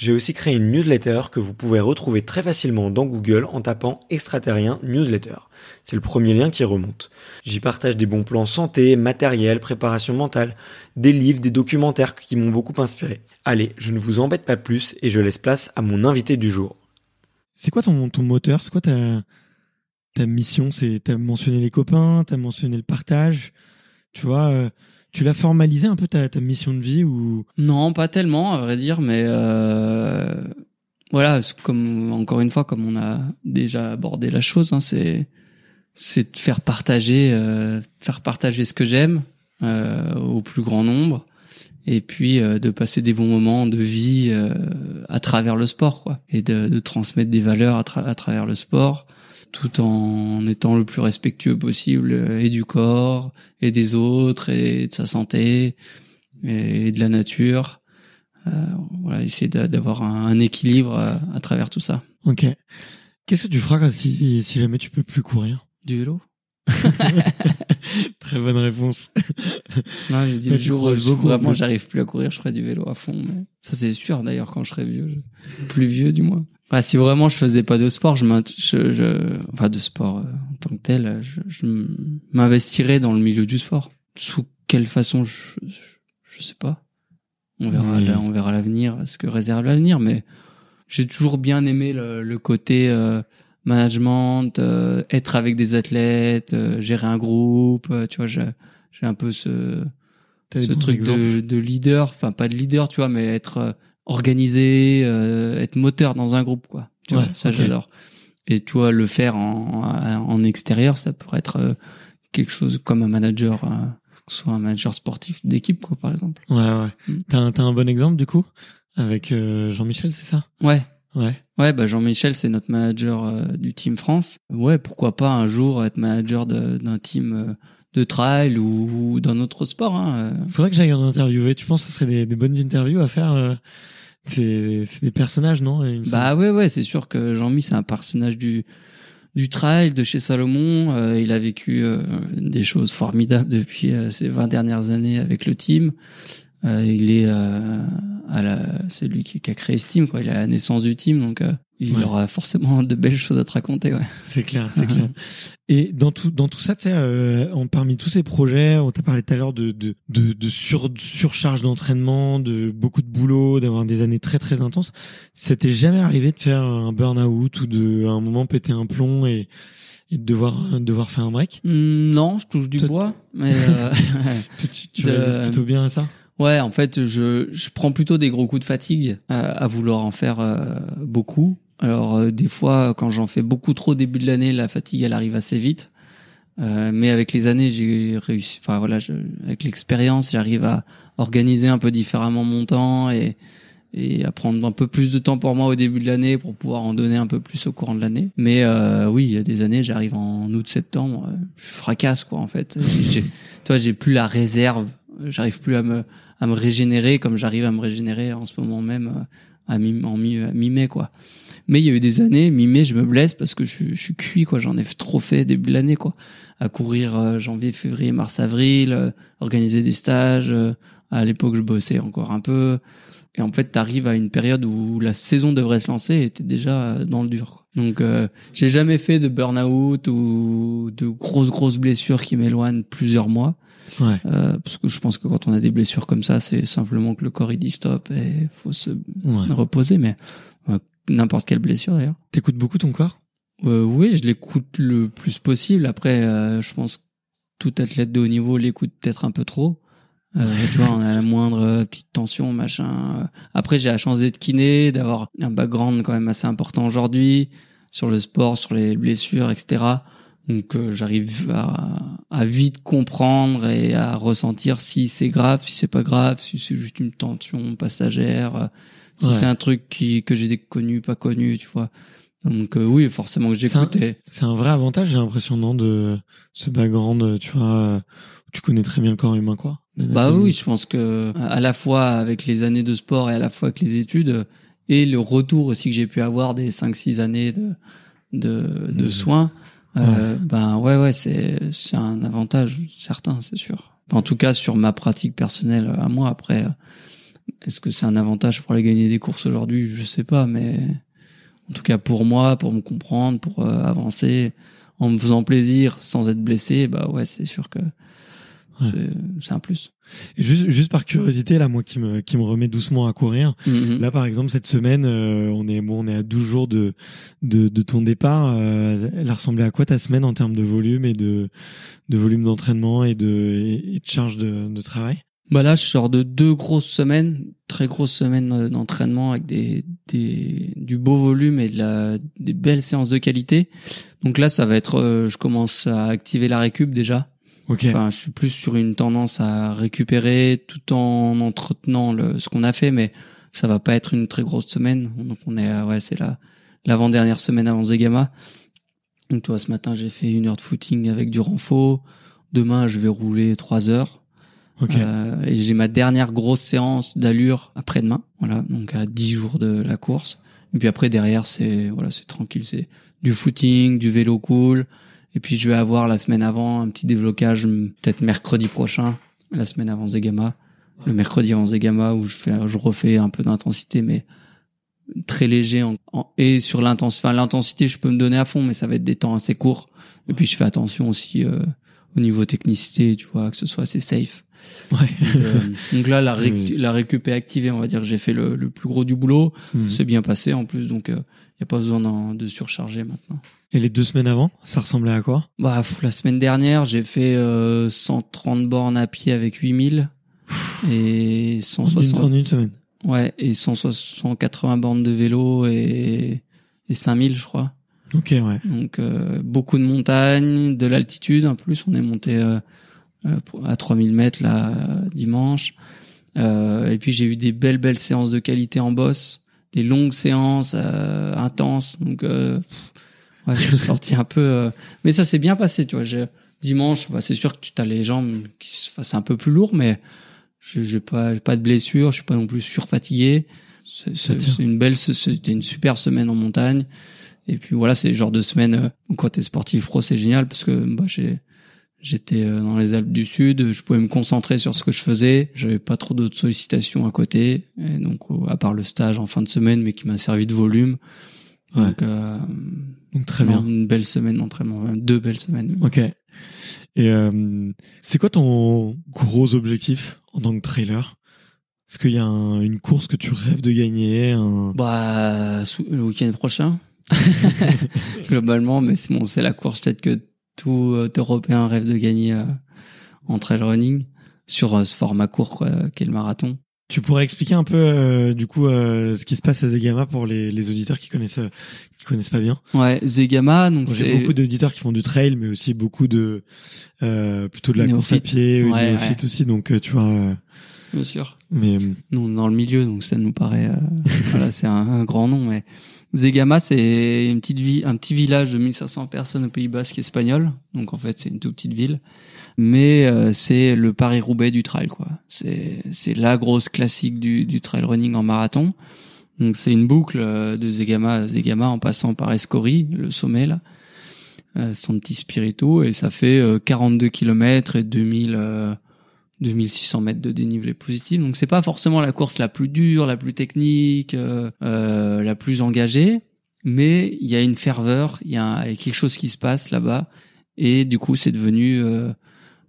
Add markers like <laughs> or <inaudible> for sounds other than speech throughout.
j'ai aussi créé une newsletter que vous pouvez retrouver très facilement dans Google en tapant extraterrien newsletter. C'est le premier lien qui remonte. J'y partage des bons plans santé, matériel, préparation mentale, des livres, des documentaires qui m'ont beaucoup inspiré. Allez, je ne vous embête pas plus et je laisse place à mon invité du jour. C'est quoi ton, ton moteur? C'est quoi ta, ta mission? C'est T'as mentionné les copains, t'as mentionné le partage. Tu vois, euh, tu l'as formalisé un peu ta, ta mission de vie ou? Non, pas tellement, à vrai dire, mais euh, voilà, comme encore une fois, comme on a déjà abordé la chose, hein, c'est c'est de faire partager, euh, faire partager ce que j'aime euh, au plus grand nombre, et puis de passer des bons moments de vie à travers le sport, quoi, et de, transmettre des valeurs à travers le sport, tout en étant le plus respectueux possible euh, et du corps et des autres et de sa santé et de la nature. Euh, voilà, essayer d'a- d'avoir un, un équilibre à, à travers tout ça. Ok. Qu'est-ce que tu feras si, si jamais tu peux plus courir? Du vélo <laughs> Très bonne réponse. Non, je dis le jour où je- beaucoup, en vraiment j'arrive plus à courir, je ferai du vélo à fond. Mais ça c'est sûr d'ailleurs quand je serai vieux, je- plus vieux du moins. Si vraiment je faisais pas de sport, je, m'int- je, je enfin de sport euh, en tant que tel, je, je m'investirais dans le milieu du sport. Sous quelle façon, je, je, je sais pas. On verra, Oui. la- on verra l'avenir, ce que réserve l'avenir. Mais j'ai toujours bien aimé le, le côté euh, management, euh, être avec des athlètes, euh, gérer un groupe. euh, tu vois, j'ai un peu ce ce truc de, de leader, enfin pas de leader, tu vois, mais être euh, organisé, euh, être moteur dans un groupe, quoi. Tu Ouais, vois, ça j'adore. Et tu vois, le faire en, en extérieur, ça pourrait être quelque chose comme un manager, euh, que ce soit un manager sportif d'équipe, quoi, par exemple. Ouais, ouais. Mm. T'as un, t'as un bon exemple du coup? Avec Jean-Michel, c'est ça? Ouais. Ouais. Ouais, bah Jean-Michel, c'est notre manager euh, du Team France. Ouais, pourquoi pas un jour être manager d'un team euh, de trail ou, ou d'un autre sport. Hein. euh. Faudrait que j'aille en interviewer. Tu penses que ce serait des, des bonnes interviews à faire euh, C'est des personnages, non Bah ouais, ouais, c'est sûr que Jean-Mi, c'est un personnage du du trail de chez Salomon. Il a vécu des choses formidables depuis ces 20 dernières années avec le team. Euh, il est euh, à la, c'est lui qui, qui a créé ce team, quoi. Il est à la naissance du team, donc euh, il Ouais. aura forcément <laughs> de belles choses à te raconter, ouais. C'est clair, c'est clair. <laughs> Et dans tout, dans tout ça, tu sais, euh, parmi tous ces projets, on t'a parlé tout à l'heure de, de, de, de sur, surcharge d'entraînement, de beaucoup de boulot, d'avoir des années très très intenses. Ça t'est jamais arrivé de faire un burn-out ou de, à un moment, péter un plomb et, et de devoir, devoir faire un break? Hmm, Non, je touche du bois, mais euh, <laughs> Tu, tu, tu De- résistes plutôt bien à ça? Ouais, en fait, je je prends plutôt des gros coups de fatigue à, à vouloir en faire euh, beaucoup. Alors euh, des fois, quand j'en fais beaucoup trop au début de l'année, la fatigue elle arrive assez vite. Euh, mais avec les années, j'ai réussi. Enfin voilà, je, avec l'expérience, j'arrive à organiser un peu différemment mon temps et et à prendre un peu plus de temps pour moi au début de l'année pour pouvoir en donner un peu plus au courant de l'année. Mais euh, oui, il y a des années, j'arrive en août-septembre, euh, je fracasse quoi en fait. Toi, j'ai plus la réserve, j'arrive plus à me à me régénérer comme j'arrive à me régénérer en ce moment même euh, à mi en à mi-mai quoi. Mais il y a eu des années, mi-mai, je me blesse parce que je, suis- cuit quoi. J'en ai trop fait début de l'année quoi. À courir euh, janvier, février, mars, avril, euh, organiser des stages. euh, à l'époque, je bossais encore un peu. Et en fait, t'arrives à une période où la saison devrait se lancer et t'es déjà euh, dans le dur. Donc, euh, j'ai jamais fait de burn-out ou de grosses grosses blessures qui m'éloignent plusieurs mois. Ouais. Euh, parce que je pense que quand on a des blessures comme ça, c'est simplement que le corps il dit stop et faut se Ouais. reposer. Mais euh, n'importe quelle blessure d'ailleurs. T'écoutes beaucoup ton corps? Euh, oui, je l'écoute le plus possible. Après, je pense que tout athlète de haut niveau l'écoute peut-être un peu trop. Euh, tu vois, on a la moindre petite tension, machin. Après, j'ai la chance d'être kiné, d'avoir un background quand même assez important aujourd'hui sur le sport, sur les blessures, etc. Donc, euh, j'arrive à, à vite comprendre et à ressentir si c'est grave, si c'est pas grave, si c'est juste une tension passagère, euh, si Ouais. c'est un truc qui que j'ai connu, pas connu, tu vois. Donc euh, oui, forcément que C'est un, j'écoute. et- c'est un vrai avantage, j'ai l'impression, non, de ce background, euh, tu vois, euh, où tu connais très bien le corps humain, quoi. Bah oui, je pense que à la fois avec les années de sport et à la fois avec les études et le retour aussi que j'ai pu avoir des 5-6 années de de, de Mhm. soins, euh, ben ouais ouais c'est c'est un avantage certain, c'est sûr. Enfin, en tout cas sur ma pratique personnelle à moi. Après, euh, est-ce que c'est un avantage pour aller gagner des courses aujourd'hui? Je sais pas, mais en tout cas pour moi, pour me comprendre, pour euh, avancer en me faisant plaisir sans être blessé, bah ouais c'est sûr que c'est c'est un plus. Juste, juste par curiosité, là, moi qui me, qui me remet doucement à courir, Mhm. Là, par exemple, cette semaine, euh, on est bon, on est à 12 jours de de, de ton départ. Euh, elle a ressemblé à quoi ta semaine en termes de volume et de de volume d'entraînement et de et de charge de, de travail? Bah là, je sors de deux grosses semaines, très grosses semaines euh, d'entraînement avec des, des du beau volume et de la des belles séances de qualité. Donc là, ça va être, euh, je commence à activer la récup déjà. Ok. Enfin, je suis plus sur une tendance à récupérer tout en entretenant le, ce qu'on a fait, mais ça va pas être une très grosse semaine. Donc on est, à- ouais, c'est la l'avant-dernière semaine avant Zegama. Donc toi, ce matin, j'ai fait une heure de footing avec du renfort. Demain, je vais rouler trois heures. ok. Euh, et j'ai ma dernière grosse séance d'allure après-demain. Voilà, donc à 10 jours de la course. Et puis après derrière c'est voilà, c'est tranquille, c'est du footing, du vélo cool. Et puis je vais avoir la semaine avant un petit déblocage peut-être mercredi prochain, la semaine avant Zegama, le mercredi avant Zegama où je fais je refais un peu d'intensité mais très léger en, en- et sur l'intensité enfin l'intensité je peux me donner à fond mais ça va être des temps assez courts. Et puis je fais attention aussi euh, au niveau technicité, tu vois, que ce soit assez safe. Ouais. Donc, euh, <laughs> donc là, la, réc- Oui. la récup est activée. On va dire que j'ai fait le, le plus gros du boulot. C'est bien passé en plus, donc il n'y a pas besoin de surcharger maintenant. Et les deux semaines avant, ça ressemblait à quoi? Bah, pff, la semaine dernière, j'ai fait euh, 130 bornes à pied avec 8000 et en une, 160, en une semaine. ouais, et 160 180 bornes de vélo et, et 5000, je crois. Ok, ouais. Donc euh, beaucoup de montagnes, de l'altitude. En plus, on est monté euh, euh, à 3000 mètres là euh, dimanche. Euh, et puis j'ai eu des belles belles séances de qualité en boss, des longues séances euh, intenses. Donc euh, ouais, je suis sorti un peu. euh, mais ça s'est bien passé, tu vois. J'ai- Dimanche, bah, c'est sûr que tu as les jambes qui se fassent un peu plus lourd, mais j'ai pas pas de blessure, je suis pas non plus surfatigué. C'est une belle, c'était une super semaine en montagne. Et puis voilà, c'est le genre de semaine euh, quand t'es sportif pro, c'est génial parce que bah, j'ai J'étais euh, dans les Alpes du Sud, je pouvais me concentrer sur ce que je faisais. J'avais pas trop d'autres sollicitations à côté, et donc à part le stage en fin de semaine, mais qui m'a servi de volume. Ouais. Donc, euh, Donc très non, bien. une belle semaine d'entraînement, deux belles semaines. Ok. Et euh, c'est quoi ton gros objectif en tant que trailer? Est-ce qu'il y a un- une course que tu rêves de gagner un... Bah, le week-end prochain, <laughs> <laughs> globalement, mais c'est bon, c'est la course peut-être que tout Européen rêve de gagner euh, en trail running sur euh, ce format court, quoi, qu'est le marathon. Tu pourrais expliquer un peu euh, du coup euh, ce qui se passe à Zegama pour les, les auditeurs qui connaissent euh, qui connaissent pas bien? Ouais, Zegama, donc Moi, J'ai c'est beaucoup d'auditeurs qui font du trail, mais aussi beaucoup de euh, plutôt de la course à pied, oui, Ouais, néophytes aussi. Donc tu vois, bien sûr. mais Nous, on est dans le milieu, donc ça nous paraît, <laughs> voilà, c'est un, un grand nom. Mais Zegama, c'est une petite ville, un petit village de 1500 personnes au Pays Basque espagnol. Donc en fait, c'est une toute petite ville. Mais euh, c'est le Paris-Roubaix du trail, quoi. C'est c'est la grosse classique du, du trail running en marathon. Donc c'est une boucle euh, de Zegama à Zegama en passant par Escori, le sommet là, euh, Santi Spirito, et ça fait euh, 42 km et 2000. Euh, 2600 mètres de dénivelé positif. Donc c'est pas forcément la course la plus dure, la plus technique, euh, euh, la plus engagée, mais il y a une ferveur, il y, y a quelque chose qui se passe là-bas, et du coup c'est devenu euh,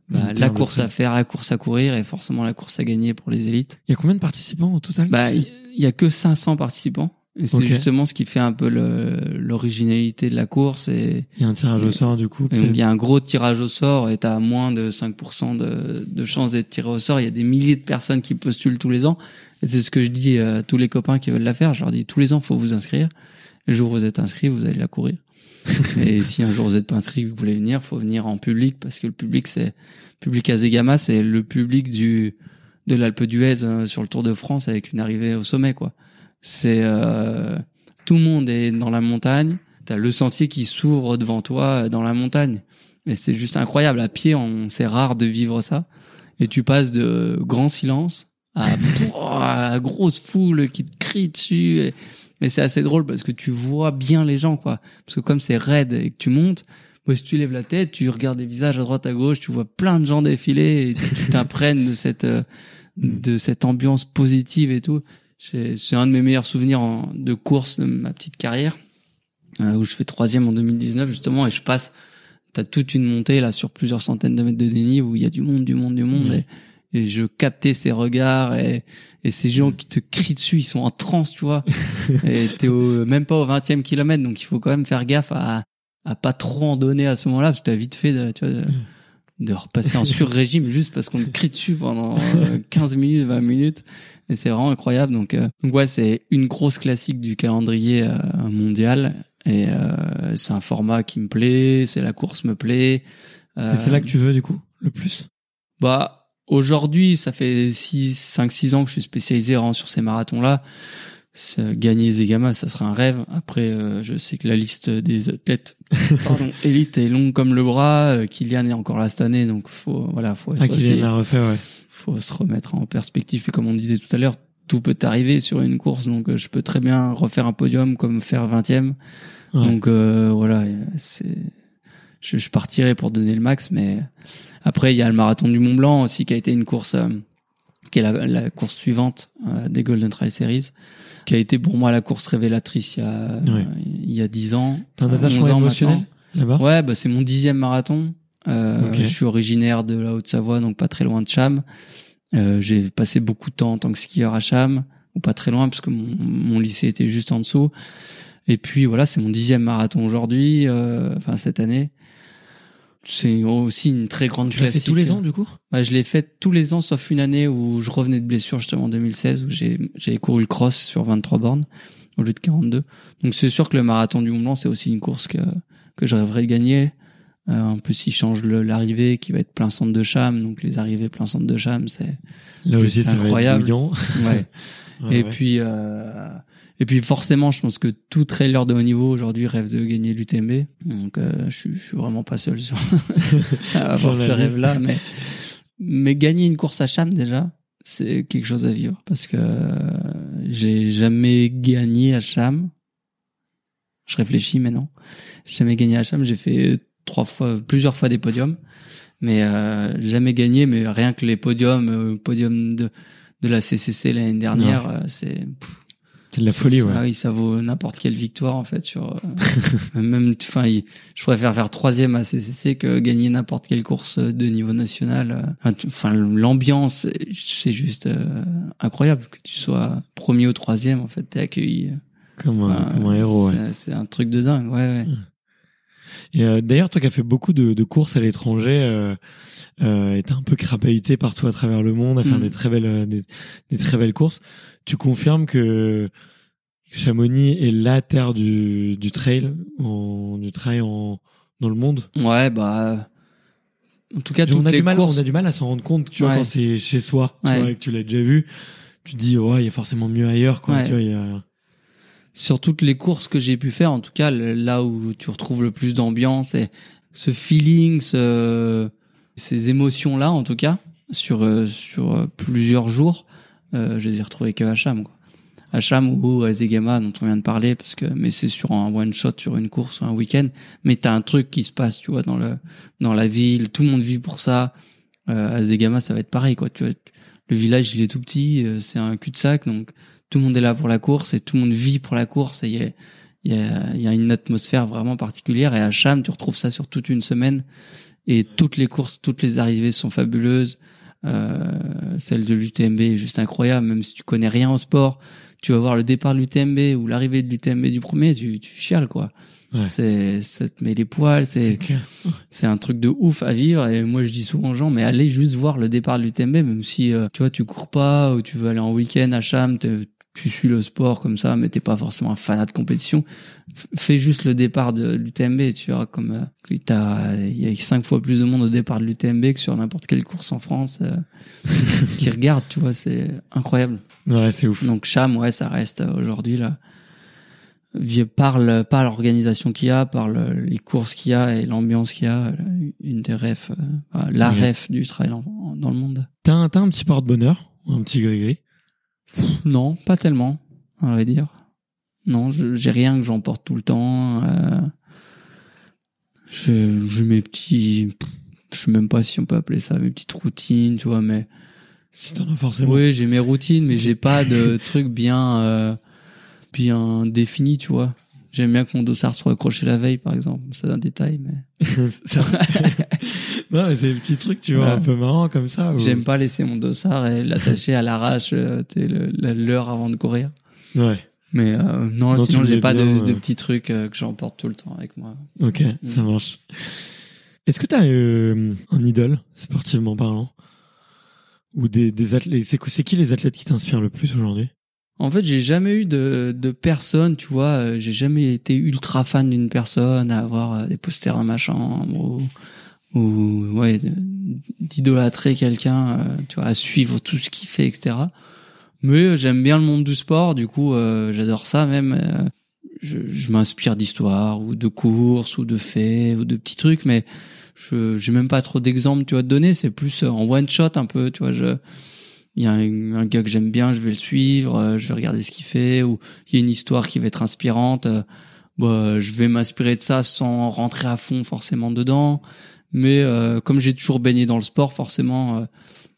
bah, la course à faire, la course à courir, et forcément la course à gagner pour les élites. il y a combien de participants au total Bah il y, y a que 500 participants. Et c'est justement ce qui fait un peu l'originalité de la course et, Il y a un tirage au sort du coup. il y a un gros tirage au sort et t'as moins de 5% de, de chances d'être tiré au sort. Il y a des milliers de personnes qui postulent tous les ans. Et c'est ce que je dis à tous les copains qui veulent la faire. Je leur dis tous les ans, faut vous inscrire. Le jour où vous êtes inscrit, vous allez la courir. <laughs> et si un jour vous êtes pas inscrit, vous voulez venir, faut venir en public parce que le public, c'est public à Zegama, c'est le public du de l'Alpe d'Huez euh, sur le Tour de France avec une arrivée au sommet, quoi. C'est euh, tout le monde est dans la montagne. T'as le sentier qui s'ouvre devant toi euh, dans la montagne. Et c'est juste incroyable. À pied, on, c'est rare de vivre ça. Et tu passes de grand silence à, <laughs> à grosse foule qui te crie dessus. Et, c'est assez drôle parce que tu vois bien les gens, quoi. Parce que comme c'est raide et que tu montes, moi, si tu lèves la tête, tu regardes des visages à droite, à gauche, tu vois plein de gens défiler et tu t'imprègnes de cette, euh, de cette ambiance positive et tout. C'est un de mes meilleurs souvenirs en- de course de ma petite carrière, euh, où je fais troisième en 2019 justement, et je passe. T'as toute une montée là sur plusieurs centaines de mètres de dénive où il y a du monde, du monde, du monde, et, et je captais ces regards et, et ces gens qui te crient dessus, ils sont en transe, tu vois. <laughs> et t'es au, même pas au 20e kilomètre, donc il faut quand même faire gaffe à, à pas trop en donner à ce moment-là, parce que t'as vite fait de, tu vois, de, de repasser en <laughs> sur-régime juste parce qu'on te crie dessus pendant euh, <laughs> 15 minutes, 20 minutes. Et c'est vraiment incroyable. Donc, euh, donc ouais, c'est une grosse classique du calendrier euh, mondial. Et euh, c'est un format qui me plaît, c'est la course me plaît. Euh, C'est celle-là que tu veux du coup le plus? bah, aujourd'hui, ça fait 6, 5, 6 ans que je suis spécialisé vraiment sur ces marathons-là. Gagner Zegama, ça serait un rêve. Après, euh, je sais que la liste des athlètes, <laughs> pardon, élite est longue comme le bras. Euh, Kylian est encore là cette année, donc faut, voilà, faut, Ah, l'a refait, ouais. faut se remettre en perspective. Puis comme on disait tout à l'heure, tout peut arriver sur une course, donc euh, je peux très bien refaire un podium comme faire 20e. Ouais. Donc euh, voilà, c'est je, je partirai pour donner le max, mais après il y a le marathon du Mont Blanc aussi qui a été une course euh, qui est la, la course suivante euh, des Golden Trail Series, qui a été pour moi la course révélatrice il y a Ouais. il y a 10 ans. T'as un euh, attachement 11 ans émotionnel là-bas? Ouais, bah c'est mon dixième marathon. Euh. Je suis originaire de la Haute-Savoie, donc pas très loin de Cham. Euh, j'ai passé beaucoup de temps en tant que skieur à Cham, ou pas très loin, parce que mon, mon lycée était juste en dessous. Et puis voilà, c'est mon dixième marathon aujourd'hui, euh, enfin cette année. C'est aussi une très grande Tu l'as fait classique. tous les ans du coup? Ouais, je l'ai fait tous les ans, sauf une année où je revenais de blessure, justement en 2016, où j'ai j'ai couru le cross sur 23 bornes au lieu de 42. Donc c'est sûr que le marathon du Mont Blanc, c'est aussi une course que que je rêverais de gagner. Euh, en plus, il change l'arrivée qui va être plein centre de Cham, donc les arrivées plein centre de Cham, c'est incroyable. ouais. <laughs> Ouais, et ouais. puis euh, et puis forcément, je pense que tout trailer de haut niveau aujourd'hui rêve de gagner l'UTMB. Donc euh, je, suis, je suis vraiment pas seul sur <laughs> à avoir Sur ce rêve-là, mais mais gagner une course à Cham déjà, c'est quelque chose à vivre parce que euh, j'ai jamais gagné à Cham. Je réfléchis maintenant. J'ai jamais gagné à Cham. J'ai fait trois fois, plusieurs fois des podiums, mais euh, jamais gagné. Mais rien que les podiums, euh, podium de de la CCC l'année dernière, euh, c'est C'est de la folie, ouais. oui, ça vaut n'importe quelle victoire en fait sur. euh, <laughs> même, enfin, je préfère faire troisième à CCC que gagner n'importe quelle course de niveau national. euh. Enfin, l'ambiance, c'est juste euh, incroyable que tu sois premier ou troisième. En fait, t'es accueilli. Comme un, Enfin, comme un héros, ouais. c'est- C'est un truc de dingue. Ouais, ouais. Et euh, d'ailleurs, toi qui as fait beaucoup de, de courses à l'étranger, euh, euh, et t'es un peu crapahuté partout à travers le monde à faire Mm. des très belles, euh, des, des très belles courses. Tu confirmes que Chamonix est la terre du, du trail, en, du trail en, dans le monde? Ouais, bah. En tout cas, on a les du mal, courses. on a du mal à s'en rendre compte, tu vois, Ouais. quand c'est chez soi, tu Ouais. vois, et que tu l'as déjà vu. Tu te dis, ouais, il y a forcément mieux ailleurs, quoi. Ouais. Tu vois, il y a... sur toutes les courses que j'ai pu faire, en tout cas, là où tu retrouves le plus d'ambiance et ce feeling, ce, ces émotions-là, en tout cas, sur, euh, sur euh, plusieurs jours, euh, je les ai retrouvés que à Cham, quoi. Ou à dont on vient de parler, parce que, mais c'est sur un one shot, sur une course, un week-end. Mais t'as un truc qui se passe, tu vois, dans le, dans la ville, tout le monde vit pour ça. Euh, à ça va être pareil, quoi. Tu vois, le village, il est tout petit, c'est un cul-de-sac, donc tout le monde est là pour la course et tout le monde vit pour la course et il y a, il y a, il y a une atmosphère vraiment particulière. Et à Cham tu retrouves ça sur toute une semaine. Et toutes les courses toutes les arrivées sont fabuleuses. Euh, celle de l'UTMB est juste incroyable. Même si tu connais rien au sport tu vas voir le départ de l'UTMB ou l'arrivée de l'UTMB du premier tu, tu chiales quoi. Ouais. c'est ça te met les poils c'est c'est un truc de ouf à vivre. Et moi je dis souvent aux gens mais allez juste voir le départ de l'UTMB même si euh, tu vois tu cours pas ou tu veux aller en week-end à Cham tu suis le sport comme ça mais t'es pas forcément un fanat de compétition fais juste le départ de l'UTMB tu verras comme euh, t'as il y a cinq fois plus de monde au départ de l'UTMB que sur n'importe quelle course en France euh, <laughs> qui regarde tu vois c'est incroyable Ouais, c'est ouf. donc Cham, ouais, ça reste euh, aujourd'hui là. Par, le, par l'organisation qu'il y a, par le- les courses qu'il y a et l'ambiance qu'il y a, euh, une des refs, euh, la Ouais. ref du trail en- en- dans le monde. T'as un, t'as un petit porte-bonheur, un petit gris-gris. Non, pas tellement, on va dire. Non, je- j'ai rien que j'emporte tout le temps. Euh, je- j'ai mes petits, je sais même pas si on peut appeler ça mes petites routines, tu vois, mais Si t'en as forcément. Oui, j'ai mes routines, mais j'ai pas de trucs bien, euh, bien définis, tu vois. J'aime bien que mon dossard soit accroché la veille, par exemple. C'est un détail, mais <laughs> <laughs> non, mais c'est des petits trucs, tu vois, Ouais. un peu marrants comme ça. j'aime pas laisser mon dossard et l'attacher à l'arrache, euh, l'heure avant de courir. Ouais. Mais euh, non, Non, sinon j'ai pas de, bien, de euh. petits trucs euh, que j'emporte tout le temps avec moi. Ok, ça Mm. marche. Est-ce que t'as euh, un idole, sportivement parlant? Ou des, des athlètes c'est qui les athlètes qui t'inspirent le plus aujourd'hui? En fait, j'ai jamais eu de, de personne, tu vois. euh, J'ai jamais été ultra fan d'une personne, à avoir euh, des posters dans ma chambre ou, ou ouais, d'idolâtrer quelqu'un, euh, tu vois, à suivre tout ce qu'il fait, etc. Mais j'aime bien le monde du sport, du coup, j'adore ça même. je je m'inspire d'histoires ou de courses ou de faits ou de petits trucs, mais je j'ai même pas trop d'exemples, tu vois, de donner. C'est plus en one shot un peu, tu vois. Je il y a un, un gars que j'aime bien, je vais le suivre, euh, je vais regarder ce qu'il fait, ou il y a une histoire qui va être inspirante, euh, bah, je vais m'inspirer de ça sans rentrer à fond forcément dedans. Mais euh, comme j'ai toujours baigné dans le sport, forcément, euh,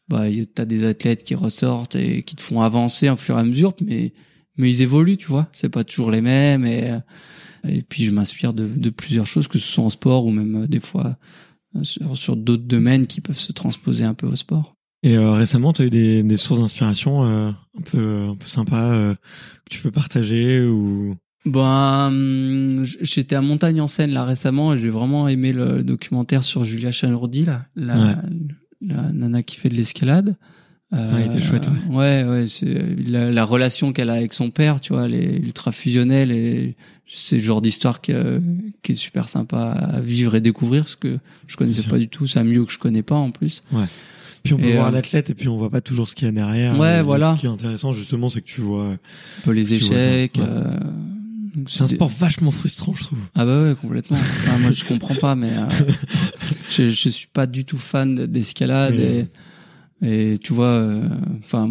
bah, t'as des athlètes qui ressortent et qui te font avancer au fur et à mesure, mais mais ils évoluent, tu vois. C'est pas toujours les mêmes et euh, et puis je m'inspire de, de plusieurs choses, que ce soit en sport ou même euh, des fois sur, sur d'autres domaines qui peuvent se transposer un peu au sport. Et euh, récemment, t'as eu des, des sources d'inspiration euh, un peu un peu sympas euh, que tu peux partager ou? Hum, j'étais à Montagne en Seine là récemment et j'ai vraiment aimé le documentaire sur Julia Chanourdi là, la, la nana qui fait de l'escalade. Euh, Ouais, il était chouette, Ouais, ouais, c'est la, la relation qu'elle a avec son père, tu vois, elle est ultra fusionnelle et c'est le genre d'histoire qui, qui est super sympa à vivre et découvrir, parce que je connaissais pas du tout, c'est un milieu que je connais pas en plus. Puis on peut Et, voir euh, l'athlète et puis on voit pas toujours ce qu'il y a derrière. Ouais, Et voilà. Ce qui est intéressant justement, c'est que tu vois. Un peu les échecs. ouais. euh, C'est un sport vachement frustrant, je trouve. Ah bah ouais, complètement. Enfin, <laughs> moi, je comprends pas, mais euh, je, je suis pas du tout fan d'escalade Mais- et, et tu vois, euh, enfin,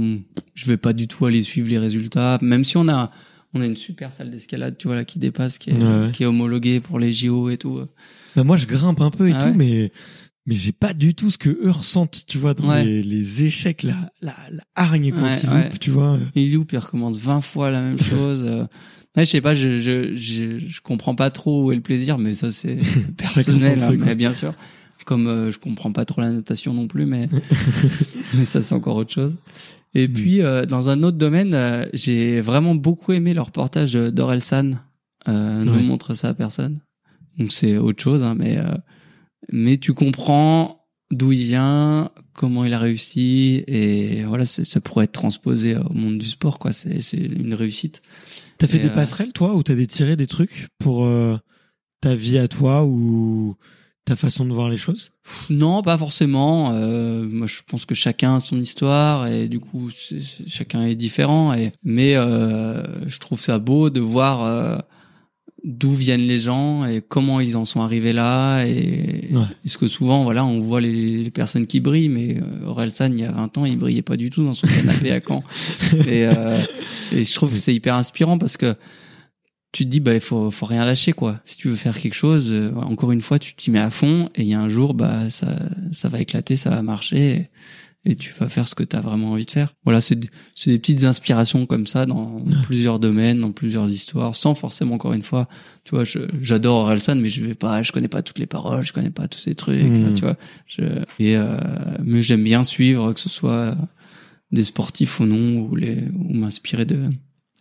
je vais pas du tout aller suivre les résultats, même si on a on a une super salle d'escalade, tu vois là qui dépasse, qui est, Ouais, ouais. qui est homologuée pour les JO et tout. Bah, moi, je grimpe un peu et Ah tout, ouais mais mais j'ai pas du tout ce que eux ressentent, tu vois, dans Ouais. les, les échecs, la, la, la hargne quand Ouais, ils ouais. loupent, tu vois. Il loupe, il recommence 20 fois la même <laughs> chose. euh. Ouais, je sais pas, je, je, je, je comprends pas trop où est le plaisir, mais ça c'est <laughs> personnel, son hein, truc, mais ouais. bien sûr. Comme euh, je comprends pas trop la natation non plus, mais, <laughs> mais ça c'est encore autre chose. Et Mm. puis euh, dans un autre domaine, euh, j'ai vraiment beaucoup aimé le reportage d'Orelsan. Euh, nous montre ça à personne. Donc c'est autre chose, hein, mais mais tu comprends d'où il vient, comment il a réussi, et voilà, ça pourrait être transposé au monde du sport, quoi. C'est une réussite. T'as fait Et, des euh, passerelles, toi, ou t'as des tiré des trucs pour euh, ta vie à toi ou ta façon de voir les choses? Non, pas forcément. Euh, moi, je pense que chacun a son histoire et du coup, chacun est différent. Et mais je trouve ça beau de voir d'où viennent les gens et comment ils en sont arrivés là. Et Ouais. parce que souvent, voilà, on voit les, les personnes qui brillent, mais euh, Orelsan, il y a 20 ans, il brillait pas du tout dans son canapé à <laughs> Caen. Et, euh, et je trouve que c'est hyper inspirant parce que tu te dis bah il faut faut rien lâcher quoi si tu veux faire quelque chose euh, encore une fois tu t'y mets à fond et il y a un jour bah ça ça va éclater ça va marcher et, et tu vas faire ce que tu as vraiment envie de faire voilà c'est des petites inspirations comme ça dans plusieurs domaines dans plusieurs histoires sans forcément encore une fois tu vois je- j'adore Orelsan mais je vais pas je connais pas toutes les paroles je connais pas tous ces trucs Mhm. tu vois je, et euh, mais j'aime bien suivre que ce soit des sportifs ou non ou les ou m'inspirer de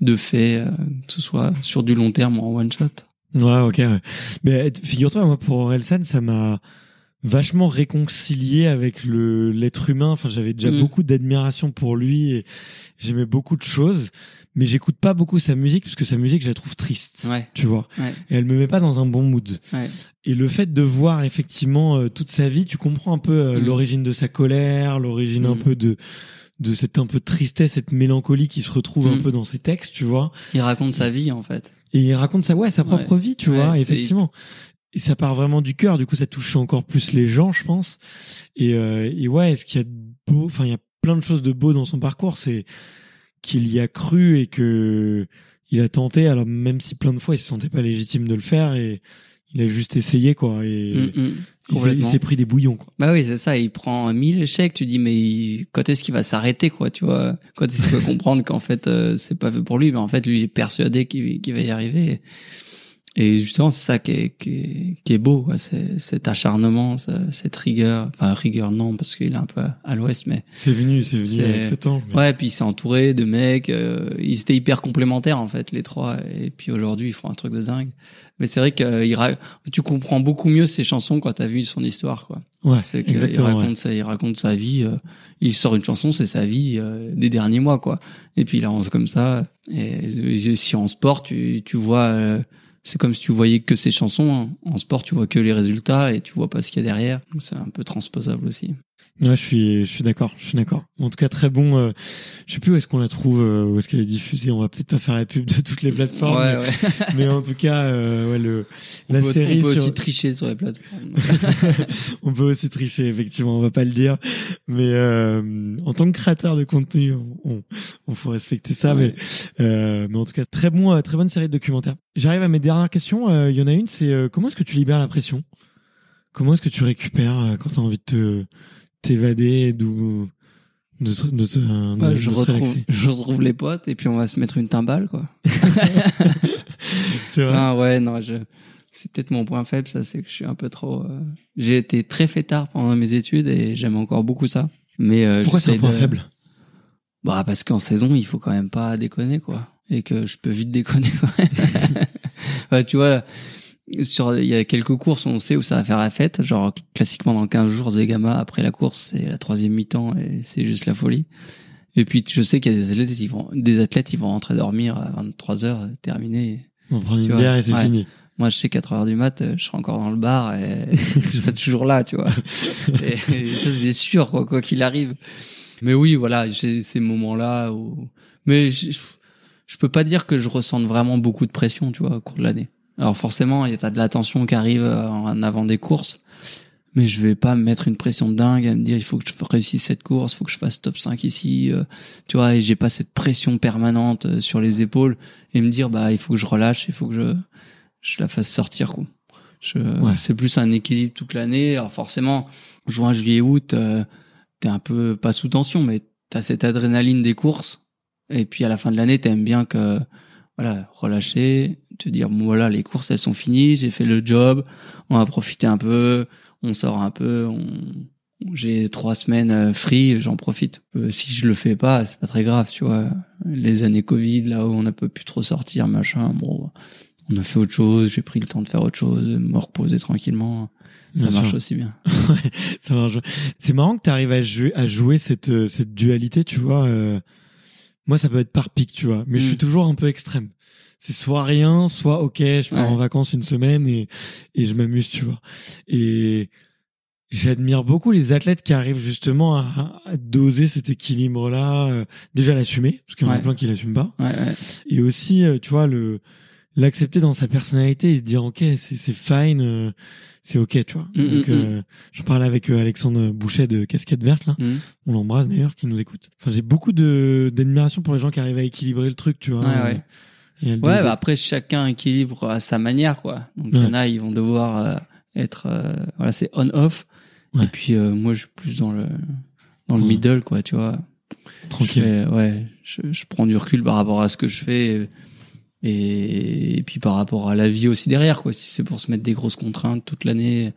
de faits, euh, que ce soit sur du long terme ou en one shot. Ouais, ok. Ouais. Mais figure-toi, moi, pour Orelsan, ça m'a vachement réconcilié avec le l'être humain. Enfin, j'avais déjà Mhm. beaucoup d'admiration pour lui et j'aimais beaucoup de choses, mais j'écoute pas beaucoup sa musique parce que sa musique, je la trouve triste. Ouais, Tu vois, ouais, et elle me met pas dans un bon mood. ouais. Et le fait de voir effectivement euh, toute sa vie, tu comprends un peu euh, Mhm. l'origine de sa colère, l'origine un Mhm. peu de de cette un peu de tristesse, cette mélancolie qui se retrouve un peu dans ses textes, tu vois. Il raconte sa vie en fait. Et il raconte sa ouais sa propre vie, tu vois, effectivement. Et ça part vraiment du cœur, du coup ça touche encore plus les gens, je pense. Et, euh, et ouais, ce qu'il y a de beau, enfin il y a plein de choses de beau dans son parcours, c'est qu'il y a cru et que il a tenté, alors même si plein de fois il se sentait pas légitime de le faire et il a juste essayé quoi. Et Mm, mm, il s'est- s'est pris des bouillons quoi. Bah oui, c'est ça. Il prend mille échecs. Tu dis mais il- quand est-ce qu'il va s'arrêter quoi Tu vois? Quand est-ce qu'il va <laughs> comprendre qu'en fait euh, c'est pas fait pour lui, mais en fait lui il est persuadé qu'il va y arriver. Et justement c'est ça qui est, qui est, qui est beau, quoi. C'est cet acharnement, ça- cette rigueur. Enfin rigueur non parce qu'il est un peu à l'ouest, mais C'est venu, c'est venu C'est- avec le temps. mais- Ouais, puis il s'est entouré de mecs, euh, ils étaient hyper complémentaires en fait les trois, et puis aujourd'hui ils font un truc de dingue. Mais c'est vrai que euh, il ra- tu comprends beaucoup mieux ses chansons quand t'as vu son histoire, quoi. Ouais, C'est qu'il exactement. raconte ouais. sa, il raconte sa vie, euh, il sort une chanson, c'est sa vie euh, des derniers mois, quoi. Et puis il avance comme ça. Et euh, si en sport tu tu vois, euh, c'est comme si tu voyais que ses chansons. hein. En sport, tu vois que les résultats et tu vois pas ce qu'il y a derrière. C'est un peu transposable aussi. Ouais, je suis, je suis d'accord, je suis d'accord. En tout cas, très bon. Euh, je sais plus où est-ce qu'on la trouve, euh, où est-ce qu'elle est diffusée. On va peut-être pas faire la pub de toutes les plateformes, ouais, mais, ouais. mais en tout cas, euh, ouais, le On la peut, série on peut sur- aussi tricher sur les plateformes. <laughs> on peut aussi tricher, effectivement, on va pas le dire. Mais euh, en tant que créateur de contenu, on, on, faut respecter ça. Mais, euh, mais en tout cas, très bon, très bonne série de documentaires. J'arrive à mes dernières questions. Euh, Il y en a une, c'est euh, comment est-ce que tu libères la pression? Comment est-ce que tu récupères euh, quand tu as envie de te t'évader, d'où de, de, de- de je retrouve, <laughs> je retrouve les potes et puis on va se mettre une timbale, quoi. <laughs> C'est vrai. Ah ouais, non, je, c'est peut-être mon point faible, ça, c'est que je suis un peu trop, euh, j'ai été très fêtard pendant mes études et j'aime encore beaucoup ça. Mais, euh, Pourquoi c'est un point de- faible? Bah, parce qu'en saison, il faut quand même pas déconner, quoi. Et que je peux vite déconner, quoi. <laughs> ouais, tu vois, sur, il y a quelques courses, on sait où ça va faire la fête. Genre, classiquement, dans 15 jours, Zegama, après la course, c'est la troisième mi-temps et c'est juste la folie. Et puis, je sais qu'il y a des athlètes, ils vont, des athlètes, ils vont rentrer dormir à 23 heures, terminé. On prend une bière et c'est ouais. fini. Moi, je sais 4 heures du mat, euh, je serai encore dans le bar et <laughs> je serai toujours là, tu vois. Et, <laughs> et ça, c'est sûr, quoi, quoi qu'il arrive. Mais oui, voilà, j'ai ces moments-là où, mais je, je peux pas dire que je ressente vraiment beaucoup de pression, tu vois, au cours de l'année. Alors forcément, il y a de la tension qui arrive euh, en avant des courses. Mais je vais pas me mettre une pression de dingue à me dire il faut que je réussisse cette course, il faut que je fasse top 5 ici, euh, tu vois, et j'ai pas cette pression permanente euh, sur les épaules et me dire bah il faut que je relâche, il faut que je je la fasse sortir quoi. Ouais. C'est plus un équilibre toute l'année. Alors forcément, juin, juillet, août, euh, t'es un peu pas sous tension, mais t'as cette adrénaline des courses. Et puis à la fin de l'année, t'aimes bien que voilà relâcher, te dire bon voilà les courses elles sont finies, j'ai fait le job, on va profiter un peu, on sort un peu, on j'ai trois semaines euh, free, j'en profite. Euh, si je le fais pas, c'est pas très grave, tu vois. Les années Covid, là où on n'a pas pu trop sortir, machin, bon, on a fait autre chose, j'ai pris le temps de faire autre chose, de me reposer tranquillement. Ça Bien marche sûr. aussi bien. <laughs> Ouais, ça marche. C'est marrant que tu arrives à jouer, à jouer cette, euh, cette dualité, tu vois. euh, moi, ça peut être par pic, tu vois, mais je Mm. suis toujours un peu extrême. C'est soit rien, soit ok, je pars Ouais. en vacances une semaine et, et je m'amuse, tu vois. Et j'admire beaucoup les athlètes qui arrivent justement à, à doser cet équilibre-là. euh, déjà l'assumer, parce qu'il y en a Ouais. plein qui l'assument pas. Ouais. Et aussi, euh, tu vois, le l'accepter dans sa personnalité et se dire ok, c'est c'est fine, euh, c'est ok, tu vois. Mm, Donc, mm, euh, j'en parlais avec euh, Alexandre Bouchet de Casquette Verte là. Mhm. On l'embrasse d'ailleurs, qui nous écoute. Enfin, j'ai beaucoup de d'admiration pour les gens qui arrivent à équilibrer le truc, tu vois. Ouais, ouais. Et Ouais, bah après chacun équilibre à sa manière, quoi. Donc il y en a, ils vont devoir euh, être, euh, voilà, c'est on-off. Ouais. Et puis euh, moi, je suis plus dans le dans le middle, quoi, tu vois. tranquille. Je fais- ouais, je, je prends du recul par rapport à ce que je fais et, et puis par rapport à la vie aussi derrière, quoi. Si c'est pour se mettre des grosses contraintes toute l'année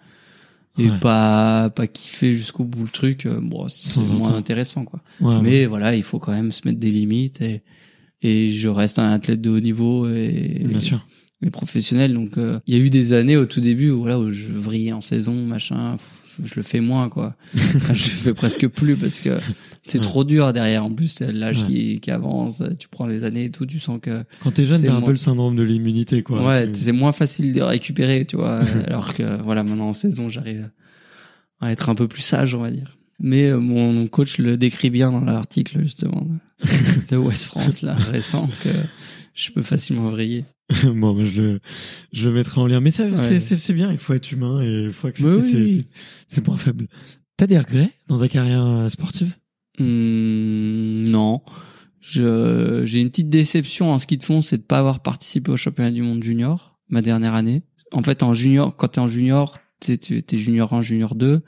et Ouais. pas pas kiffer jusqu'au bout le truc, euh, bon, c'est moins intéressant, quoi. Ouais, ouais. Mais voilà, il faut quand même se mettre des limites et et je reste un athlète de haut niveau et, bien sûr. et professionnel. Donc euh, il y a eu des années au tout début où voilà où je vrillais en saison, machin. pff, je, le fais moins quoi. Enfin, je le fais presque plus parce que c'est Ouais. trop dur derrière. En plus, c'est l'âge Ouais. qui, qui avance. Tu prends les années et tout, tu sens que Quand t'es jeune, t'as un peu le syndrome de l'immunité, quoi. ouais, Tu- c'est moins facile de récupérer, tu vois. <laughs> alors que voilà, maintenant en saison, j'arrive à être un peu plus sage, on va dire. Mais euh, mon coach le décrit bien dans l'article justement de, de West France là <laughs> récent que je peux facilement vriller. <laughs> bon, bah, je, le- je le mettrai en lien. Mais ça, Ouais. c'est, bien, il faut être humain et il faut accepter ses, oui. ses- points faibles. T'as des regrets dans ta carrière euh, sportive? Hmm, non. Je, j'ai une petite déception en ski de fond, c'est de pas avoir participé au championnat du monde junior ma dernière année. En fait, en junior, quand t'es en junior, t'es, tu es junior 1, junior 2.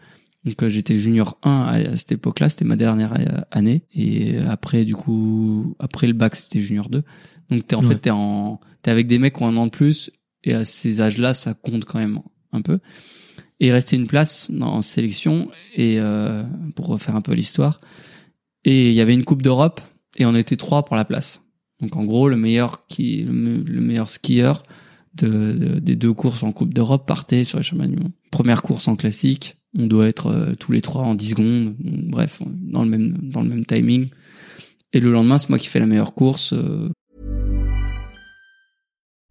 Donc euh, j'étais junior 1 à, à cette époque-là, c'était ma dernière euh, année. Et après, du coup, après le bac, c'était junior 2. Donc t'es en Ouais. fait t'es en, t'es avec des mecs qui ont un an de plus. Et à ces âges-là, ça compte quand même un peu. Et il restait une place en sélection et euh, pour refaire un peu l'histoire. Et il y avait une coupe d'Europe et on était trois pour la place. Donc en gros, le meilleur qui, le, me- le meilleur skieur de, de- des deux courses en coupe d'Europe partait sur les championnats du monde. Première course en classique, on doit être euh, tous les trois en 10 secondes. Bref, dans le même dans le même timing. Et le lendemain, c'est moi qui fais la meilleure course. euh,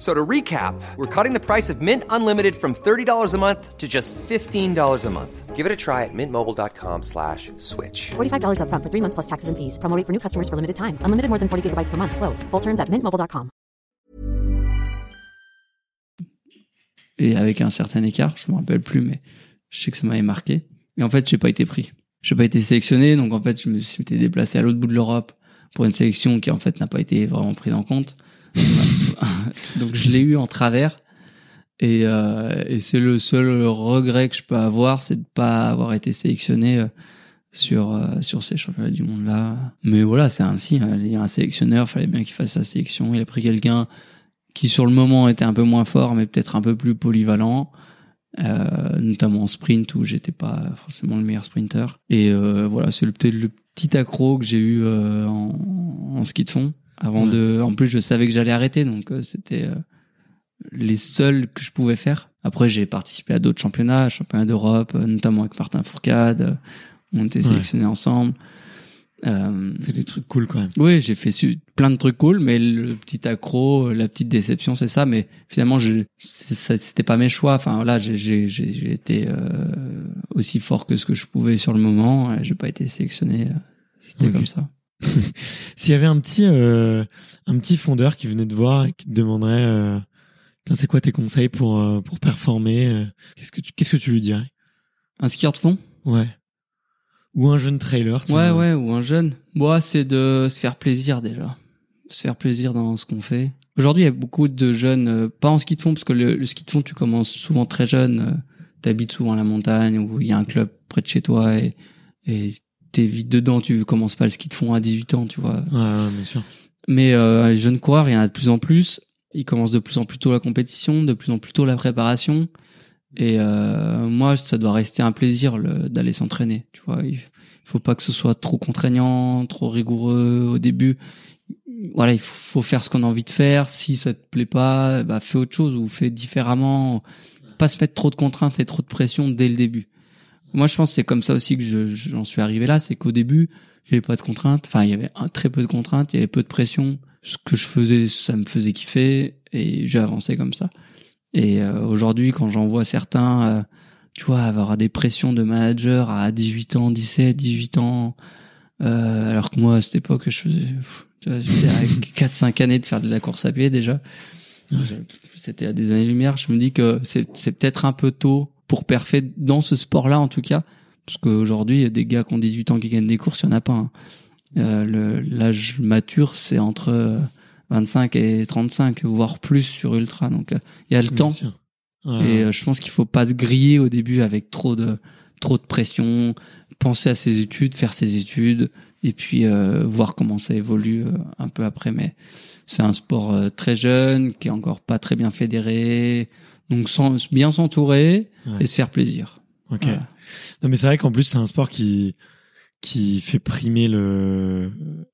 So to recap, we're cutting the price of Mint Unlimited from $30 a month to just $15 a month. Give it a try at mintmobile.com slash switch. $45 upfront for three months plus taxes and fees. Promo rate for new customers for limited time. Unlimited more than 40 gigabytes per month. Slows. Full terms at mintmobile.com. et avec un certain écart, je me rappelle plus, mais je sais que ça m'avait marqué. Et en fait, j'ai pas été pris. J'ai pas été sélectionné, donc en fait, je me suis été déplacé à l'autre bout de l'Europe pour une sélection qui en fait n'a pas été vraiment prise en compte. <laughs> donc je l'ai eu en travers. Et, euh, et c'est le seul regret que je peux avoir, c'est de pas avoir été sélectionné euh, sur euh, sur ces championnats du monde là. Mais voilà, c'est ainsi. hein. Il y a un sélectionneur, fallait bien qu'il fasse sa sélection. Il a pris quelqu'un qui sur le moment était un peu moins fort, mais peut-être un peu plus polyvalent, notamment en sprint où j'étais pas forcément le meilleur sprinter. Et voilà, c'est peut-être le petit accro que j'ai eu en ski de fond. Avant Ouais. de, en plus, je savais que j'allais arrêter, donc euh, c'était euh, les seuls que je pouvais faire. Après, j'ai participé à d'autres championnats, championnats d'Europe, euh, notamment avec Martin Fourcade. euh, On était Ouais. sélectionnés ensemble. Euh, Fais des trucs cool quand même. oui, j'ai fait plein de trucs cool, mais le petit accro, la petite déception, c'est ça. Mais finalement, je, c'était pas mes choix. Enfin, là, j'ai, été euh, aussi fort que ce que je pouvais sur le moment. J'ai pas été sélectionné. euh, C'était comme ça. <laughs> S'il y avait un petit, euh, un petit fondeur qui venait te voir et qui te demanderait euh, C'est quoi tes conseils pour euh, pour performer euh, Qu'est-ce que tu qu'est-ce que tu lui dirais? Un skieur de fond? Ouais. Ou un jeune trailer. Ouais, ouais, ou un jeune. Moi, c'est de se faire plaisir déjà. Se faire plaisir dans ce qu'on fait. Aujourd'hui, il y a beaucoup de jeunes, euh, pas en ski de fond, parce que le, le ski de fond, tu commences souvent très jeune. euh, T'habites souvent à la montagne, où il y a un club près de chez toi, et, et t'es vite dedans. Tu commences pas le ski de fond à 18 ans, tu vois. Ouais, ouais, bien sûr. Mais euh, les jeunes coureurs, il y en a de plus en plus. Ils commencent de plus en plus tôt la compétition, de plus en plus tôt la préparation. Et euh, moi, ça doit rester un plaisir le- d'aller s'entraîner. Tu vois, il faut pas que ce soit trop contraignant, trop rigoureux au début. Voilà, il faut faut faire ce qu'on a envie de faire. Si ça te plaît pas, bah fais autre chose ou fais différemment. Pas se mettre trop de contraintes et trop de pression dès le début. Moi, je pense que c'est comme ça aussi que je- j'en suis arrivé là. C'est qu'au début, il y avait pas de contraintes. Enfin, il y avait un, très peu de contraintes. Il y avait peu de pression. Ce que je faisais, ça me faisait kiffer et j'ai avancé comme ça. Et euh, aujourd'hui, quand j'en vois certains, euh, tu vois, avoir des pressions de manager à 18 ans, 17, 18 ans, euh, alors que moi, à cette époque, je faisais, pff, tu vois, j'étais à 4-5 années de faire de la course à pied déjà. C'était à des années-lumière. Je me dis que c'est c'est peut-être un peu tôt pour perfer dans ce sport-là, en tout cas. Parce qu'aujourd'hui, il y a des gars qui ont 18 ans qui gagnent des courses, il y en a pas. hein. Euh, L'âge mature, c'est entre euh, 25 et 35, voire plus sur ultra. Donc, euh, il y a le Bien temps. Et euh, je pense qu'il faut pas se griller au début avec trop de trop de pression, penser à ses études, faire ses études et puis euh, voir comment ça évolue euh, un peu après. Mais c'est un sport euh, très jeune qui est encore pas très bien fédéré, donc sans, bien s'entourer Ouais. et se faire plaisir. Ok. Voilà. Non, mais c'est vrai qu'en plus c'est un sport qui qui fait primer le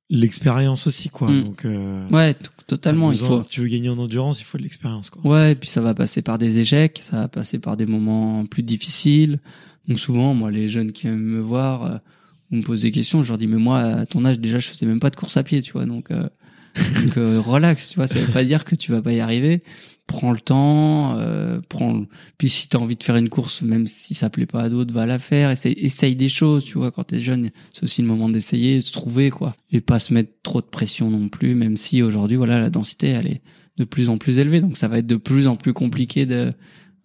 l'expérience aussi, quoi. Mm. Donc euh, Ouais, totalement. Il faut. Si tu veux gagner en endurance, il faut de l'expérience, quoi. Ouais, et puis ça va passer par des échecs, ça va passer par des moments plus difficiles. Donc souvent, moi, les jeunes qui viennent me voir, euh, ou me posent des questions, je leur dis, mais moi, à ton âge, déjà, je faisais même pas de course à pied, tu vois. Donc, euh, <laughs> donc euh, relax, tu vois. Ça veut pas dire que tu vas pas y arriver. Prends le temps, euh, prends. le- Puis si t'as envie de faire une course, même si ça plaît pas à d'autres, va la faire. Essaye, essaye des choses, tu vois. Quand t'es jeune, c'est aussi le moment d'essayer, de se trouver, quoi. Et pas se mettre trop de pression non plus, même si aujourd'hui, voilà, la densité, elle est de plus en plus élevée. Donc ça va être de plus en plus compliqué de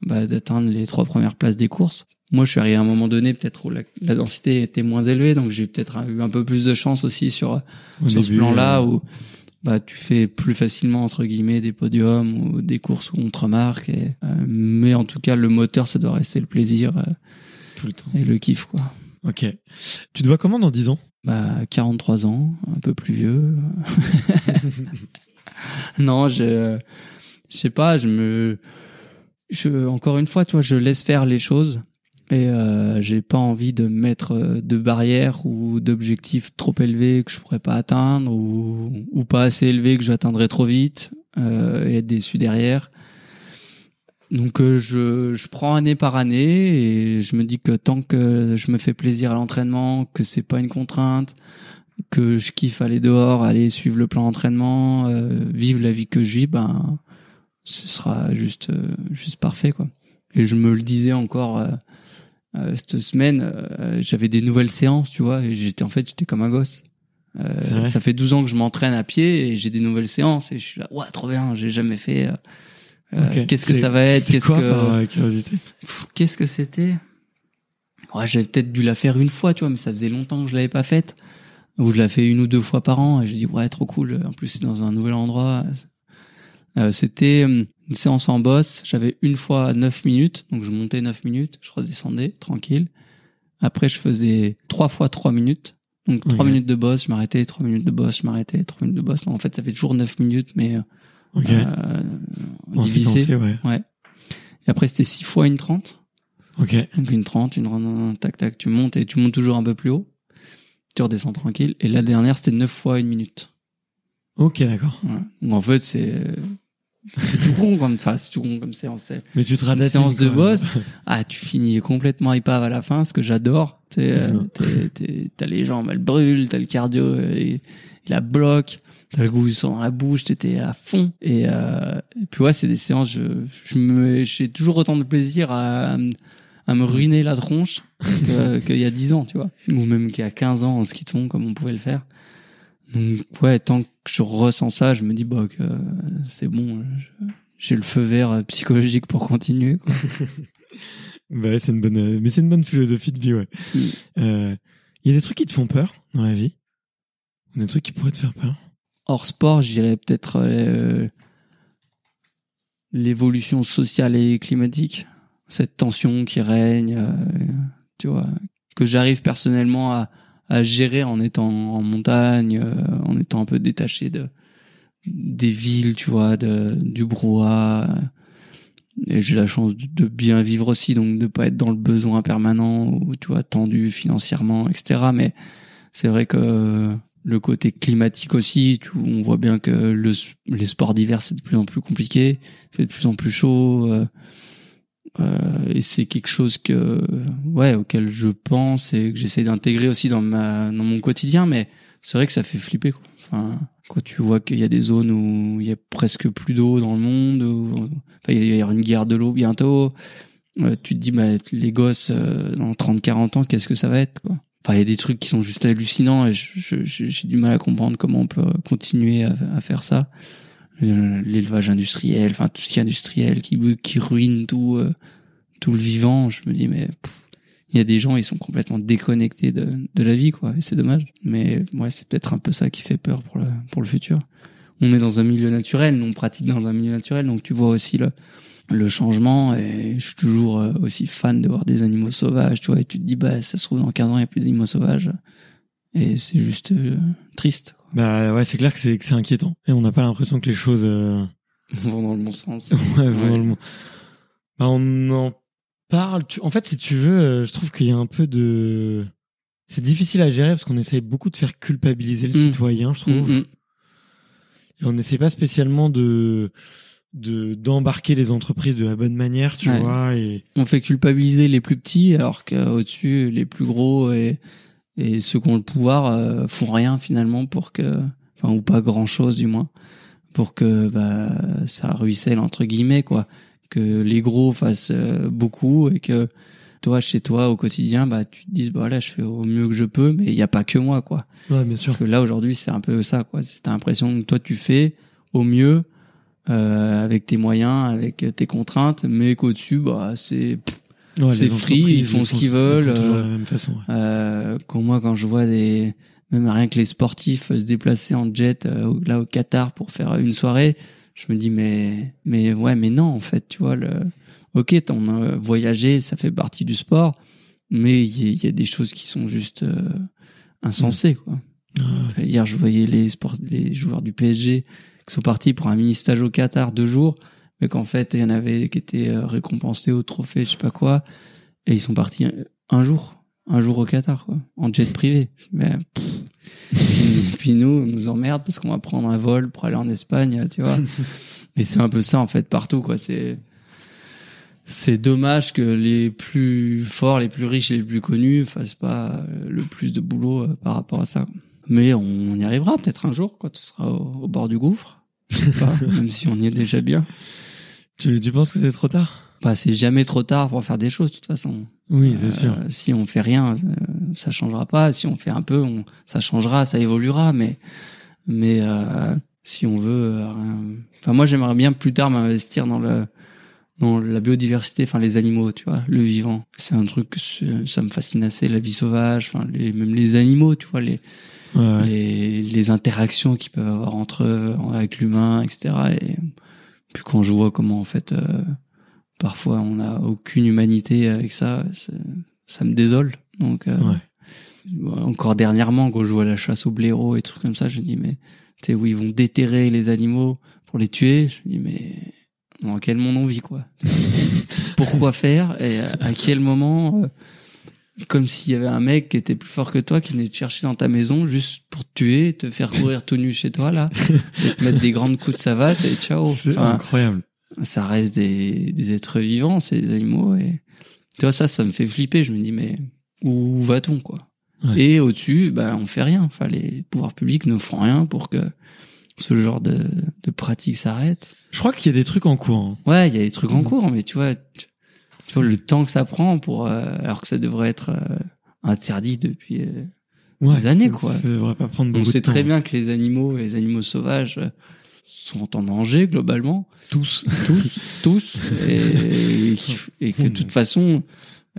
bah, d'atteindre les trois premières places des courses. Moi, je suis arrivé à un moment donné, peut-être où la, la densité était moins élevée, donc j'ai peut-être eu un peu plus de chance aussi sur Au sur ce plan-là euh, où bah tu fais plus facilement entre guillemets des podiums ou des courses où on te remarque. Et, euh, mais en tout cas, le moteur, ça doit rester le plaisir euh, tout le temps. et le kiff, quoi. Ok. Tu te vois comment dans 10 ans? Bah, 43 ans, un peu plus vieux. <laughs> <laughs> non, je, je sais pas, je me, je, encore une fois, tu vois, je laisse faire les choses et euh, j'ai pas envie de mettre euh, de barrières ou d'objectifs trop élevés que je pourrais pas atteindre ou, ou pas assez élevés que j'atteindrai trop vite euh, et être déçu derrière. Donc euh, je, je prends année par année et je me dis que tant que je me fais plaisir à l'entraînement, que c'est pas une contrainte, que je kiffe aller dehors, aller suivre le plan d'entraînement, vivre la vie que je vis, ben ce sera juste juste parfait quoi. Et je me le disais encore cette semaine, euh, j'avais des nouvelles séances, tu vois, et j'étais en fait j'étais comme un gosse. Euh, ça fait 12 ans que je m'entraîne à pied et j'ai des nouvelles séances et je suis là, ouais, trop bien, j'ai jamais fait. euh, euh. Qu'est-ce que ça va être Qu'est-ce que euh, curiosité Qu'est-ce que c'était? Ouais, j'avais peut-être dû la faire une fois, tu vois, mais ça faisait longtemps que je l'avais pas faite. Ou je la fais une ou deux fois par an, et je dis ouais, trop cool. En plus, c'est dans un nouvel endroit. Euh, c'était euh, une séance en boss. J'avais une fois 9 minutes, donc je montais 9 minutes, je redescendais tranquille. Après, je faisais trois fois 3 minutes. Donc trois Ok. minutes de boss, je m'arrêtais, trois minutes de boss, je m'arrêtais, trois minutes de boss. Donc, en fait, ça fait toujours 9 minutes, mais euh, Ok. euh, divisé. séquencé, ouais. Ouais. Et après, c'était 6 fois une 30. Ok. Donc une 30, une 30, tac, tac, tu montes et tu montes toujours un peu plus haut. Tu redescends tranquille. Et la dernière, c'était 9 fois une minute. Ok, d'accord. Voilà. Donc en fait, c'est, c'est tout con comme, enfin, c'est tout con comme séance. C'est Mais tu te une séance de boss. Ah, tu finis complètement épave à la fin, ce que j'adore. Euh, t'es- t'as les jambes, elles brûlent, t'as le cardio, euh, il, il a bloque, t'as le goût du sang dans la bouche, t'étais à fond. Et, euh, et puis ouais, c'est des séances, je, je me, j'ai toujours autant de plaisir à, à me ruiner la tronche <laughs> qu'il y a 10 ans, tu vois. Ou même qu'il y a 15 ans en ski de fond, comme on pouvait le faire. Donc ouais, tant que je ressens ça, je me dis bah que c'est bon, je- j'ai le feu vert euh, psychologique pour continuer. Quoi. <laughs> Bah c'est une bonne, euh, mais c'est une bonne philosophie de vie, ouais. Mm. Euh, Il y a des trucs qui te font peur dans la vie? Des trucs qui pourraient te faire peur? Hors sport, je dirais peut-être euh, l'évolution sociale et climatique, cette tension qui règne, euh, tu vois, que j'arrive personnellement à, à gérer en étant en montagne, euh, en étant un peu détaché de des villes, tu vois, du brouhaha. Et j'ai la chance de bien vivre aussi, donc de pas être dans le besoin permanent ou tu vois tendu financièrement, etc. Mais c'est vrai que le côté climatique aussi, on voit bien que le, les sports d'hiver c'est de plus en plus compliqué, fait de plus en plus chaud, euh, et c'est quelque chose que ouais auquel je pense et que j'essaie d'intégrer aussi dans ma dans mon quotidien, mais c'est vrai que ça fait flipper quoi. Enfin, quand tu vois qu'il y a des zones où il y a presque plus d'eau dans le monde, où, enfin, il y avoir une guerre de l'eau bientôt, euh, tu te dis bah les gosses euh, dans 30-40 ans qu'est-ce que ça va être quoi? Enfin, il y a des trucs qui sont juste hallucinants et j'ai du mal à comprendre comment on peut continuer à faire ça. L'élevage industriel, enfin tout ce qui est industriel, qui, qui ruine tout, euh, tout le vivant. Je me dis mais il y a des gens ils sont complètement déconnectés de, de la vie quoi et c'est dommage. Mais ouais c'est peut-être un peu ça qui fait peur pour le pour le futur. On est dans un milieu naturel, nous on pratique dans un milieu naturel, donc tu vois aussi le le changement et je suis toujours euh, aussi fan de voir des animaux sauvages, tu vois, et tu te dis bah ça se trouve dans 15 ans il y a plus d'animaux sauvages et c'est juste euh, triste. Bah ouais, c'est clair que c'est que c'est inquiétant et on n'a pas l'impression que les choses euh, On va dans le bon sens. <laughs> ouais, vont Ouais. dans le bon- Bah, on en parle. tu- En fait, si tu veux, euh, je trouve qu'il y a un peu de. C'est difficile à gérer parce qu'on essaye beaucoup de faire culpabiliser le Mm. citoyen, je trouve. Mm, mm. Et on n'essaie pas spécialement de de d'embarquer les entreprises de la bonne manière, tu Ouais. vois. Et On fait culpabiliser les plus petits alors qu'au-dessus les plus gros et et ceux qui ont le pouvoir euh, font rien finalement pour que enfin ou pas grand chose du moins pour que bah ça ruisselle entre guillemets quoi. Que les gros fassent euh, beaucoup et que toi chez toi au quotidien bah tu te dises bah là je fais au mieux que je peux mais il y a pas que moi quoi. Ouais, bien sûr. parce que là aujourd'hui c'est un peu ça quoi. C'est t'as l'impression que toi tu fais au mieux euh, avec tes moyens avec tes contraintes mais qu'au-dessus bah c'est Ouais, c'est free, ils font ce qu'ils ils veulent, font toujours euh, de la même façon. ouais. euh, quand moi quand je vois des même rien que les sportifs se déplacer en jet euh, au- là au Qatar pour faire une soirée je me dis mais mais ouais mais non en fait tu vois le ok t'en as voyagé ça fait partie du sport mais il y, a- y a des choses qui sont juste euh, insensées quoi hier je voyais les sports les joueurs du PSG qui sont partis pour un mini stage au Qatar deux jours mais qu'en fait il y en avait qui étaient euh, récompensés au trophée je sais pas quoi et ils sont partis un- jour un jour au Qatar quoi en jet privé mais pff. puis, puis nous on nous emmerde parce qu'on va prendre un vol pour aller en Espagne tu vois <laughs> et c'est un peu ça en fait partout quoi c'est c'est dommage que les plus forts, les plus riches, les plus connus fassent pas euh, le plus de boulot euh, par rapport à ça. Mais on y arrivera peut-être un jour quand tu seras au, au bord du gouffre. Je sais pas, <laughs> même si on y est déjà bien. Tu, tu penses que c'est trop tard Bah, c'est jamais trop tard pour faire des choses de toute façon. Oui, c'est sûr. Euh, si on fait rien, euh, ça changera pas. Si on fait un peu, on, ça changera, ça évoluera. Mais, mais euh, si on veut, euh, enfin moi j'aimerais bien plus tard m'investir dans le dans la biodiversité, enfin les animaux, tu vois, le vivant. C'est un truc que ça me fascine assez, la vie sauvage, enfin les, même les animaux, tu vois, les Ouais. les, les interactions qu'ils peuvent avoir entre eux, avec l'humain, etc. Et puis quand je vois comment en fait euh, parfois on n'a aucune humanité avec ça, ça me désole. Donc euh, Ouais. encore dernièrement quand je vois la chasse au blaireau et trucs comme ça, je me dis mais tu sais où ils vont déterrer les animaux pour les tuer, je me dis mais dans quel monde on vit quoi? <laughs> Pourquoi faire? Et à à quel moment euh, comme s'il y avait un mec qui était plus fort que toi qui venait te chercher dans ta maison juste pour te tuer, te faire <laughs> courir tout nu chez toi là, et te mettre des grandes coups de savate et ciao. C'est Enfin, incroyable. ça reste des, des êtres vivants, ces animaux. Et tu vois, ça, ça me fait flipper. Je me dis, mais où va-t-on, quoi? Ouais. Et au-dessus, bah, on fait rien. Enfin, les pouvoirs publics ne font rien pour que ce genre de, de pratique s'arrête. Je crois qu'il y a des trucs en cours. hein. Ouais, il y a des trucs en Mhm. cours, mais tu vois, tu, tu vois le temps que ça prend pour, euh, alors que ça devrait être euh, interdit depuis. euh, Ouais, Des années, quoi. Ça devrait pas prendre on beaucoup sait de temps. très bien que les animaux, les animaux sauvages, euh, sont en danger globalement, Tous. tous, <laughs> tous, et, et que de toute façon,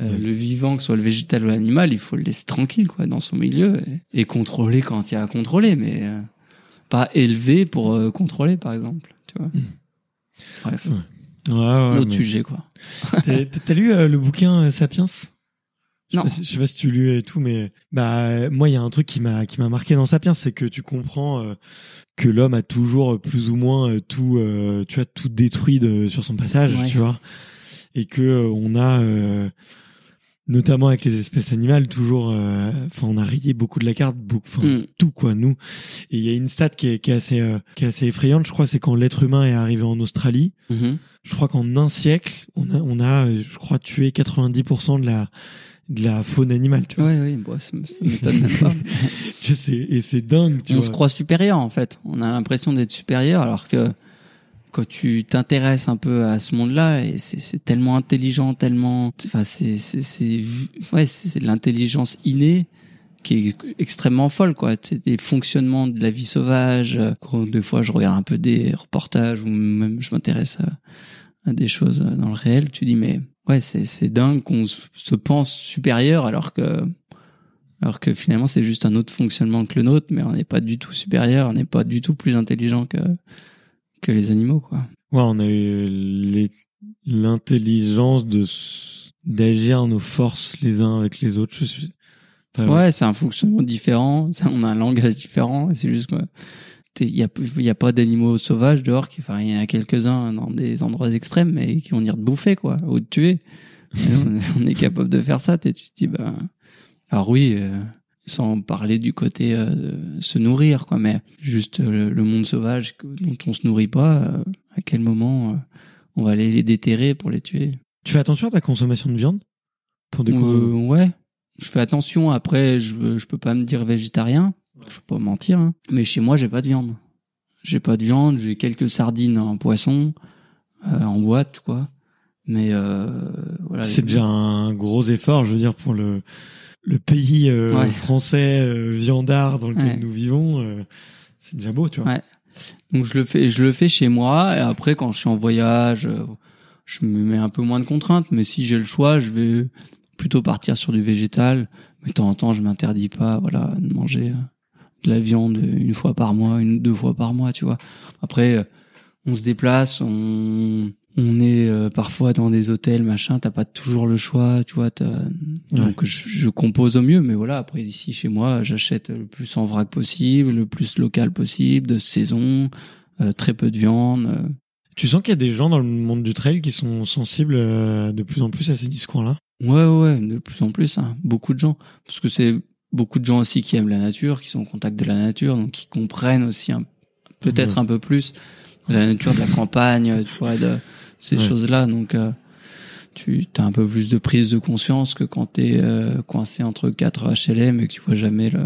euh, le vivant, que ce soit le végétal ou l'animal, il faut le laisser tranquille, quoi, dans son milieu et, et contrôler quand il y a à contrôler, mais euh, pas élever pour euh, contrôler, par exemple. Tu vois. Bref, Ouais, ouais, autre mais- sujet, quoi. <laughs> T'as lu euh, le bouquin euh, Sapiens? Je sais Non. pas si- Je sais pas si tu lu et tout, mais bah moi il y a un truc qui m'a qui m'a marqué dans Sapiens, c'est que tu comprends euh, que l'homme a toujours plus ou moins tout, euh, tu vois, tout détruit de, sur son passage, Ouais. tu vois, et que on a euh, notamment avec les espèces animales toujours, euh, enfin on a rayé beaucoup de la carte, beaucoup, enfin Mm. tout quoi nous. Et il y a une stat qui est, qui est assez euh, qui est assez effrayante, je crois, c'est quand l'être humain est arrivé en Australie Mhm. je crois qu'en un siècle, on a, on a, euh, je crois, tué 90% de la, de la faune animale, tu vois. Ouais, oui, bon, ça, m'étonne même pas. <laughs> Et c'est dingue, tu on vois. se croit supérieur en fait. On a l'impression d'être supérieur alors que quand tu t'intéresses un peu à ce monde-là et c'est tellement intelligent, tellement, enfin c'est c'est ouais c'est de l'intelligence innée qui est extrêmement folle quoi. Des fonctionnements de la vie sauvage. Des fois je regarde un peu des reportages ou même je m'intéresse à, des choses dans le réel, tu dis mais ouais c'est c'est dingue qu'on se pense supérieur alors que alors que finalement, c'est juste un autre fonctionnement que le nôtre, mais on n'est pas du tout supérieur, on n'est pas du tout plus intelligent que, que les animaux, quoi. Ouais, on a eu l'intelligence de, d'agir nos forces les uns avec les autres, je suis, enfin, Ouais, c'est un fonctionnement différent, <laughs> ça, on a un langage différent, c'est juste quoi. Il y a, y a pas d'animaux sauvages dehors, qui, enfin, il y en a quelques-uns dans des endroits extrêmes, mais qui vont venir te bouffer, quoi, ou te tuer. <laughs> Et on, on est capable de faire ça, tu te dis, bah, alors oui, euh, sans parler du côté euh, se nourrir, quoi, mais juste euh, le, monde sauvage dont on se nourrit pas, euh, à quel moment euh, on va aller les déterrer pour les tuer? Tu fais attention à ta consommation de viande? Pour des ouais, je fais attention. Après, je je peux pas me dire végétarien. Je peux pas mentir. hein. Mais chez moi, j'ai pas de viande. J'ai pas de viande. J'ai quelques sardines en poisson, euh, en boîte, quoi. Mais euh, voilà. c'est déjà un gros effort, je veux dire, pour le, le pays euh, Ouais. français euh, viandard dans lequel Ouais. nous vivons. euh, c'est déjà beau, tu vois. Ouais. Donc je le fais, je le fais chez moi. Et après, quand je suis en voyage, euh, je me mets un peu moins de contraintes. Mais si j'ai le choix, je vais plutôt partir sur du végétal. Mais de temps en temps, je m'interdis pas, voilà, de manger euh, de la viande une fois par mois, une deux fois par mois, tu vois. Après, euh, on se déplace, on on est euh, parfois dans des hôtels, machin. T'as pas toujours le choix, tu vois. Donc je, je compose au mieux, mais voilà. Après ici chez moi, j'achète le plus en vrac possible, le plus local possible, de saison, euh, très peu de viande. euh. Tu sens qu'il y a des gens dans le monde du trail qui sont sensibles euh, de plus en plus à ces discours-là? Ouais, ouais, de plus en plus, hein. beaucoup de gens, parce que c'est beaucoup de gens aussi qui aiment la nature, qui sont au contact de la nature, donc qui comprennent aussi peut-être un peu plus la nature de la campagne, tu vois, de ces Ouais. choses-là. Donc, euh, tu as un peu plus de prise de conscience que quand t'es euh, coincé entre quatre HLM et que tu vois jamais le-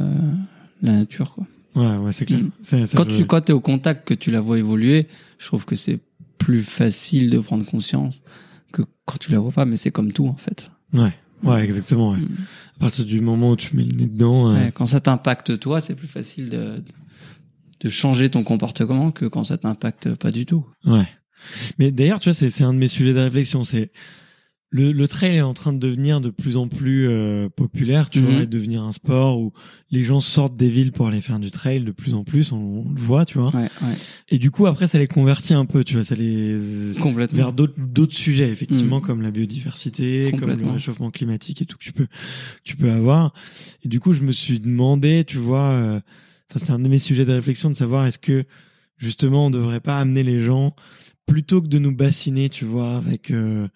la nature, quoi. Ouais, ouais, c'est clair. Mm. Quand tu quand t'es au contact, que tu la vois évoluer, je trouve que c'est plus facile de prendre conscience que quand tu la vois pas. Mais c'est comme tout en fait. Ouais, ouais, exactement. Ouais. Mm. À partir du moment où tu mets le nez dedans, euh, Ouais, quand ça t'impacte toi, c'est plus facile de de changer ton comportement que quand ça t'impacte pas du tout. ouais. Mais d'ailleurs, tu vois, c'est c'est un de mes sujets de réflexion. C'est le, le trail est en train de devenir de plus en plus euh, populaire, tu Mhm. vois, et devenir un sport où les gens sortent des villes pour aller faire du trail de plus en plus. On, on le voit, tu vois. Ouais, ouais, Et du coup, après, ça les convertit un peu, tu vois, ça les complètement. vers d'autres d'autres sujets effectivement Mm. comme la biodiversité comme le réchauffement climatique et tout que tu peux tu peux avoir et du coup je me suis demandé tu vois euh, enfin c'est un de mes sujets de réflexion de savoir est-ce que justement on devrait pas amener les gens plutôt que de nous bassiner tu vois avec euh,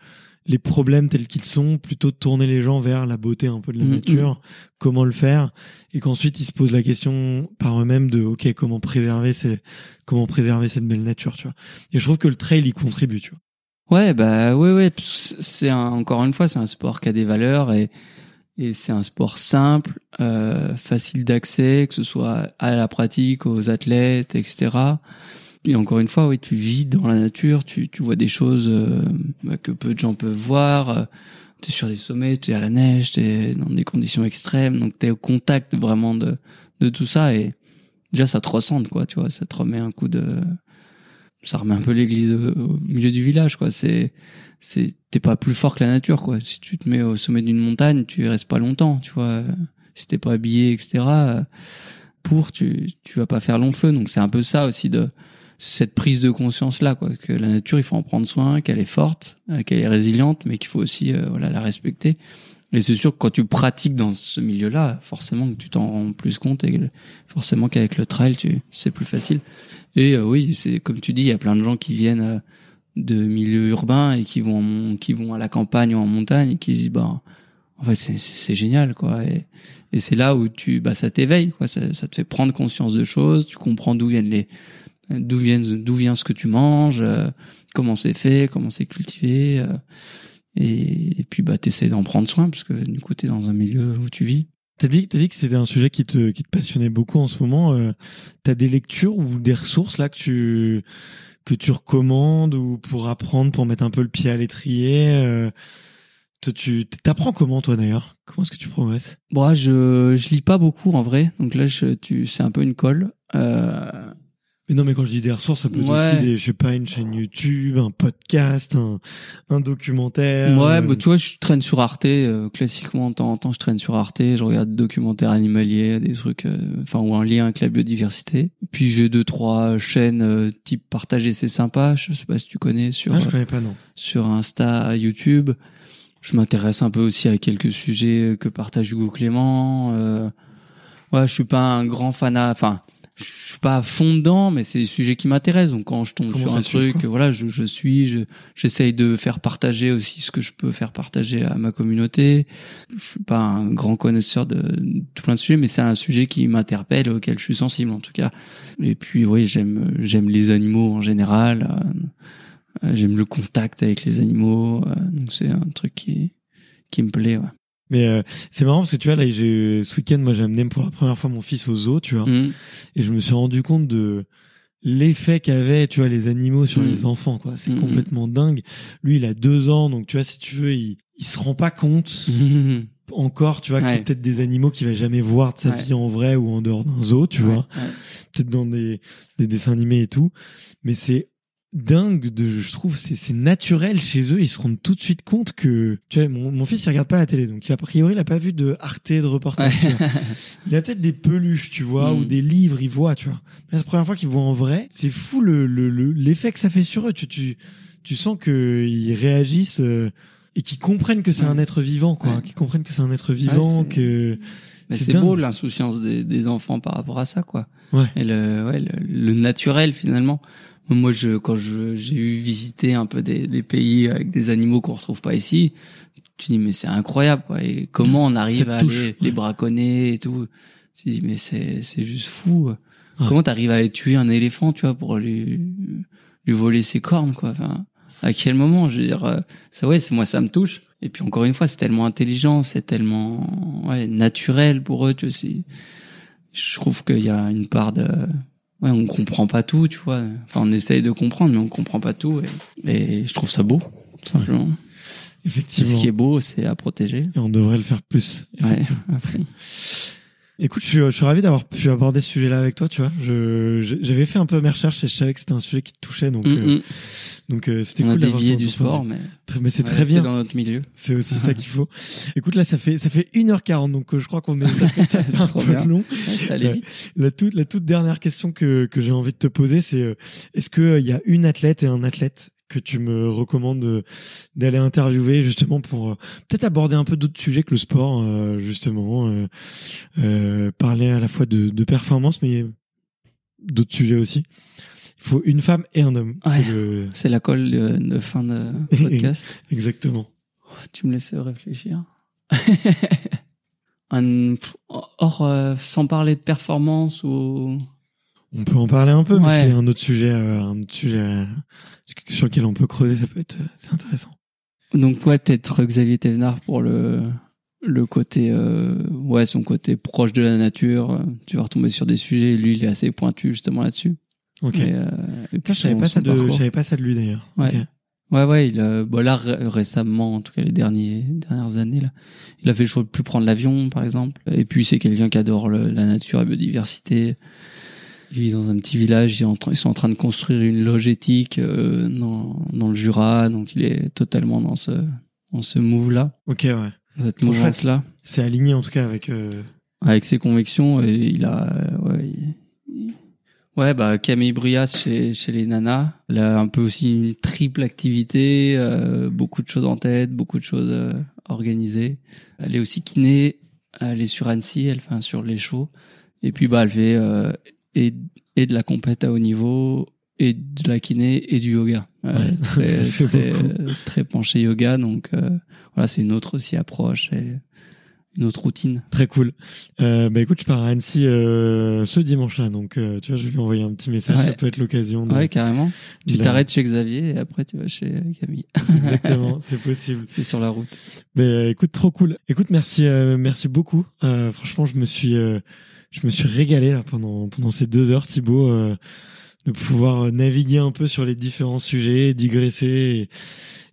les problèmes tels qu'ils sont plutôt de tourner les gens vers la beauté un peu de la Mm, nature comment le faire et qu'ensuite ils se posent la question par eux-mêmes de ok comment préserver ces comment préserver cette belle nature tu vois et je trouve que le trail y contribue tu vois Ouais, bah ouais, ouais. C'est un- encore une fois, c'est un sport qui a des valeurs et et c'est un sport simple, euh, facile d'accès, que ce soit à la pratique, aux athlètes, etc. Et encore une fois, oui, tu vis dans la nature, tu tu vois des choses euh, bah, que peu de gens peuvent voir. euh, T'es sur des sommets, t'es à la neige, t'es dans des conditions extrêmes, donc t'es au contact vraiment de de tout ça et déjà ça te ressemble quoi, tu vois, ça te remet un coup de ça remet un peu l'église au milieu du village, quoi. C'est, c'est, t'es pas plus fort que la nature, quoi. Si tu te mets au sommet d'une montagne, tu y restes pas longtemps, tu vois. Si t'es pas habillé, etc. Pour, tu, tu vas pas faire long feu. Donc c'est un peu ça aussi de cette prise de conscience là, quoi. Que la nature, il faut en prendre soin, qu'elle est forte, euh, qu'elle est résiliente, mais qu'il faut aussi, euh, voilà, la respecter. Et c'est sûr que quand tu pratiques dans ce milieu-là, forcément que tu t'en rends plus compte et forcément qu'avec le trail, tu, c'est plus facile. Et euh, oui, c'est comme tu dis, il y a plein de gens qui viennent de milieux urbains et qui vont qui vont à la campagne ou en montagne et qui se disent bah en fait c'est génial quoi et, c'est là où tu bah ça t'éveille quoi ça, te fait prendre conscience de choses tu comprends d'où viennent les d'où viennent d'où vient ce que tu manges euh, comment c'est fait comment c'est cultivé euh, et, puis bah t'essaies d'en prendre soin parce que du coup t'es dans un milieu où tu vis T'as dit, t'as dit que c'était un sujet qui te, qui te passionnait beaucoup en ce moment. Euh, t'as des lectures ou des ressources là que tu, que tu recommandes ou pour apprendre, pour mettre un peu le pied à l'étrier. Euh, tu t'apprends comment toi d'ailleurs? Comment est-ce que tu progresses? Bon, je je lis pas beaucoup en vrai, donc là tu c'est un peu une colle. Euh, Mais non, mais quand je dis des ressources, ça peut être Ouais. aussi des, je sais pas, une chaîne YouTube, un podcast, un, un documentaire. ouais, euh, bah tu vois, je traîne sur Arte euh, classiquement de temps en temps, je traîne sur Arte, je regarde des documentaires animaliers, des trucs, euh, enfin ou en lien avec la biodiversité. Puis j'ai deux trois chaînes euh, type partager c'est sympa, je sais pas si tu connais sur Ah, je connais pas non. sur Insta, YouTube. Je m'intéresse un peu aussi à quelques sujets que partage Hugo Clément. Euh, ouais, je suis pas un grand fanat. Enfin, je suis pas à fond dedans, mais c'est des sujets qui m'intéressent. Donc quand je tombe Comment sur un suit, truc, voilà, je, je suis, je, j'essaye de faire partager aussi ce que je peux faire partager à ma communauté. Je suis pas un grand connaisseur de, de tout plein de sujets, mais c'est un sujet qui m'interpelle, auquel je suis sensible en tout cas. Et puis oui, j'aime, j'aime les animaux en général. Euh, euh, J'aime le contact avec les animaux, euh, donc c'est un truc qui qui me plaît. Ouais. Mais euh, c'est marrant parce que tu vois là, j'ai ce week-end, moi j'ai amené pour la première fois mon fils au zoo, tu vois, Mhm. et je me suis rendu compte de l'effet qu'avaient, tu vois, les animaux sur les enfants, quoi. C'est Mm, complètement dingue. Lui, il a deux ans, donc tu vois, si tu veux, il, il se rend pas compte <laughs> encore, tu vois, que c'est peut-être des animaux qu'il va jamais voir de sa Ouais. vie en vrai ou en dehors d'un zoo, tu Ouais, vois, peut-être dans des, des dessins animés et tout. Mais c'est dingue de, je trouve, c'est, c'est naturel chez eux. Ils se rendent tout de suite compte que, tu vois, mon, mon fils, il regarde pas la télé. Donc, il a, priori, il a pas vu de Arte, de reportage. Il a peut-être des peluches, tu vois, Mm. ou des livres, il voit, tu vois. Mais la première fois qu'il voit en vrai, c'est fou le, le, le- l'effet que ça fait sur eux. Tu, tu, tu sens que ils réagissent, euh, et qu'ils comprennent que c'est Ouais. un être vivant, quoi. Ouais. Qu'ils comprennent que c'est un être vivant, que, Mais C'est beau l'insouciance des, des enfants par rapport à ça, quoi. Ouais. Et le, ouais, le, le naturel finalement. Moi, je, quand je, j'ai eu visité un peu des, des pays avec des animaux qu'on retrouve pas ici, tu dis mais c'est incroyable, quoi. Et comment on arrive à touche, aller ouais. les braconner et tout. Tu dis mais c'est, c'est juste fou. Ouais. Comment t'arrives à aller tuer un éléphant, tu vois, pour lui, lui voler ses cornes, quoi. Enfin, à quel moment? Je veux dire, euh, ça, ouais, c'est moi, ça me touche. Et puis encore une fois, c'est tellement intelligent, c'est tellement ouais, naturel pour eux, tu vois. Je trouve qu'il y a une part de, ouais, on comprend pas tout, tu vois. Enfin, on essaye de comprendre, mais on comprend pas tout. Et, et je trouve ça beau, tout simplement. Effectivement. Ce qui est beau, c'est à protéger. Et on devrait le faire plus. Ouais, effectivement. à fond. Écoute, je suis, je suis ravi d'avoir pu aborder ce sujet-là avec toi, tu vois. Je, j'avais fait un peu mes recherches et je savais que c'était un sujet qui te touchait, donc, Mm, euh, mm. donc euh, c'était cool d'avoir du sport, mais, mais c'est ouais, très bien. dans notre milieu. C'est aussi ça qu'il <laughs> faut. Écoute, là, ça fait, ça fait 1h40, donc euh, je crois qu'on est, <laughs> ça fait, ça <laughs> fait un peu bien. long. Ouais, ça allait vite. La toute, la toute dernière question que, que j'ai envie de te poser, c'est euh, est-ce que il y a une athlète et un athlète que tu me recommandes de- d'aller interviewer justement pour euh, peut-être aborder un peu d'autres sujets que le sport, euh, justement, euh, parler à la fois de, de performance, mais d'autres sujets aussi. Il faut une femme et un homme. Ouais. C'est le C'est la colle de, de fin de <laughs> podcast. exactement. Tu me laisses réfléchir. <laughs> Un- Or, sans parler de performance ou On peut en parler un peu, mais Ouais. c'est un autre sujet, euh, un autre sujet euh, sur lequel on peut creuser. Ça peut être, euh, c'est intéressant. donc ouais peut-être Xavier Thévenard pour le le côté euh, ouais son côté proche de la nature. euh, Tu vas retomber sur des sujets. Lui il est assez pointu justement là-dessus. Ok. Et, euh, et puis je savais pas ça de, je savais pas ça de lui d'ailleurs. Ouais. Ok. Ouais, ouais, il a, bon, là, ré- récemment, en tout cas les derniers, dernières années, là, il a fait le choix de plus prendre l'avion, par exemple. Et puis, c'est quelqu'un qui adore le- la nature, la biodiversité. Il vit dans un petit village. Ils, sont en train de construire une loge éthique euh, dans, dans le Jura. Donc, il est totalement dans ce, dans ce move-là, Ok, ouais. dans cette mouvance-là. C'est aligné en tout cas avec. euh, Avec ses convictions, et il a, ouais, il- ouais, bah Camille Brias chez chez les nanas, elle a un peu aussi une triple activité, euh, beaucoup de choses en tête, beaucoup de choses euh, organisées. Elle est aussi kiné, elle est sur Annecy, elle fait un sur les shows, et puis bah elle fait euh, et et de la compète à haut niveau et de la kiné et du yoga. Euh, Ouais, <laughs> très très, très penché yoga, donc euh, voilà, c'est une autre aussi approche et une autre routine. Très cool. Euh, bah écoute, je pars à Annecy euh, ce dimanche-là, donc tu vois, je vais lui envoyer un petit message. Ouais. Ça peut être l'occasion. de- Ouais, carrément. Tu t'arrêtes chez Xavier et après tu vas chez Camille. Exactement, <laughs> c'est possible. C'est sur la route. Mais euh, écoute, trop cool. Écoute, merci, merci beaucoup. Franchement, je me suis, je me suis régalé là pendant pendant ces deux heures, Thibaut, euh, de pouvoir euh, naviguer un peu sur les différents sujets, digresser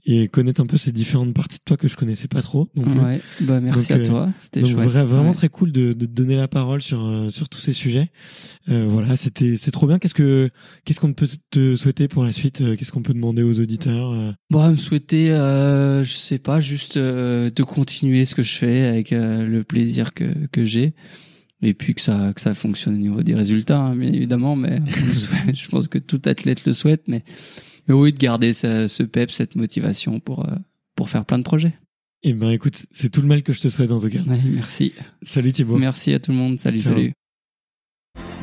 et, et connaître un peu ces différentes parties de toi que je connaissais pas trop. Donc, euh, Ouais, bah merci donc, à euh, toi. C'était chouette. vra- vraiment Ouais. très cool de, de te donner la parole sur sur tous ces sujets. Euh, voilà, c'était c'est trop bien. Qu'est-ce que qu'est-ce qu'on peut te souhaiter pour la suite Qu'est-ce qu'on peut demander aux auditeurs Bon, me souhaiter, euh, je sais pas, juste euh, de continuer ce que je fais avec euh, le plaisir que que j'ai. Et puis que ça que ça fonctionne au niveau des résultats, hein, bien évidemment. Mais <laughs> souhaite. je pense que tout athlète le souhaite. Mais, mais oui, de garder ce, ce pep, cette motivation pour euh, pour faire plein de projets. Eh ben, écoute, c'est tout le mal que je te souhaite en tout cas. Ouais, merci. Salut Thibaut. Merci à tout le monde. Salut, Ciao. salut.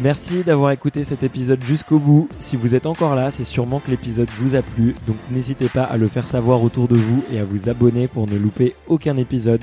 Merci d'avoir écouté cet épisode jusqu'au bout. Si vous êtes encore là, c'est sûrement que l'épisode vous a plu, donc n'hésitez pas à le faire savoir autour de vous et à vous abonner pour ne louper aucun épisode.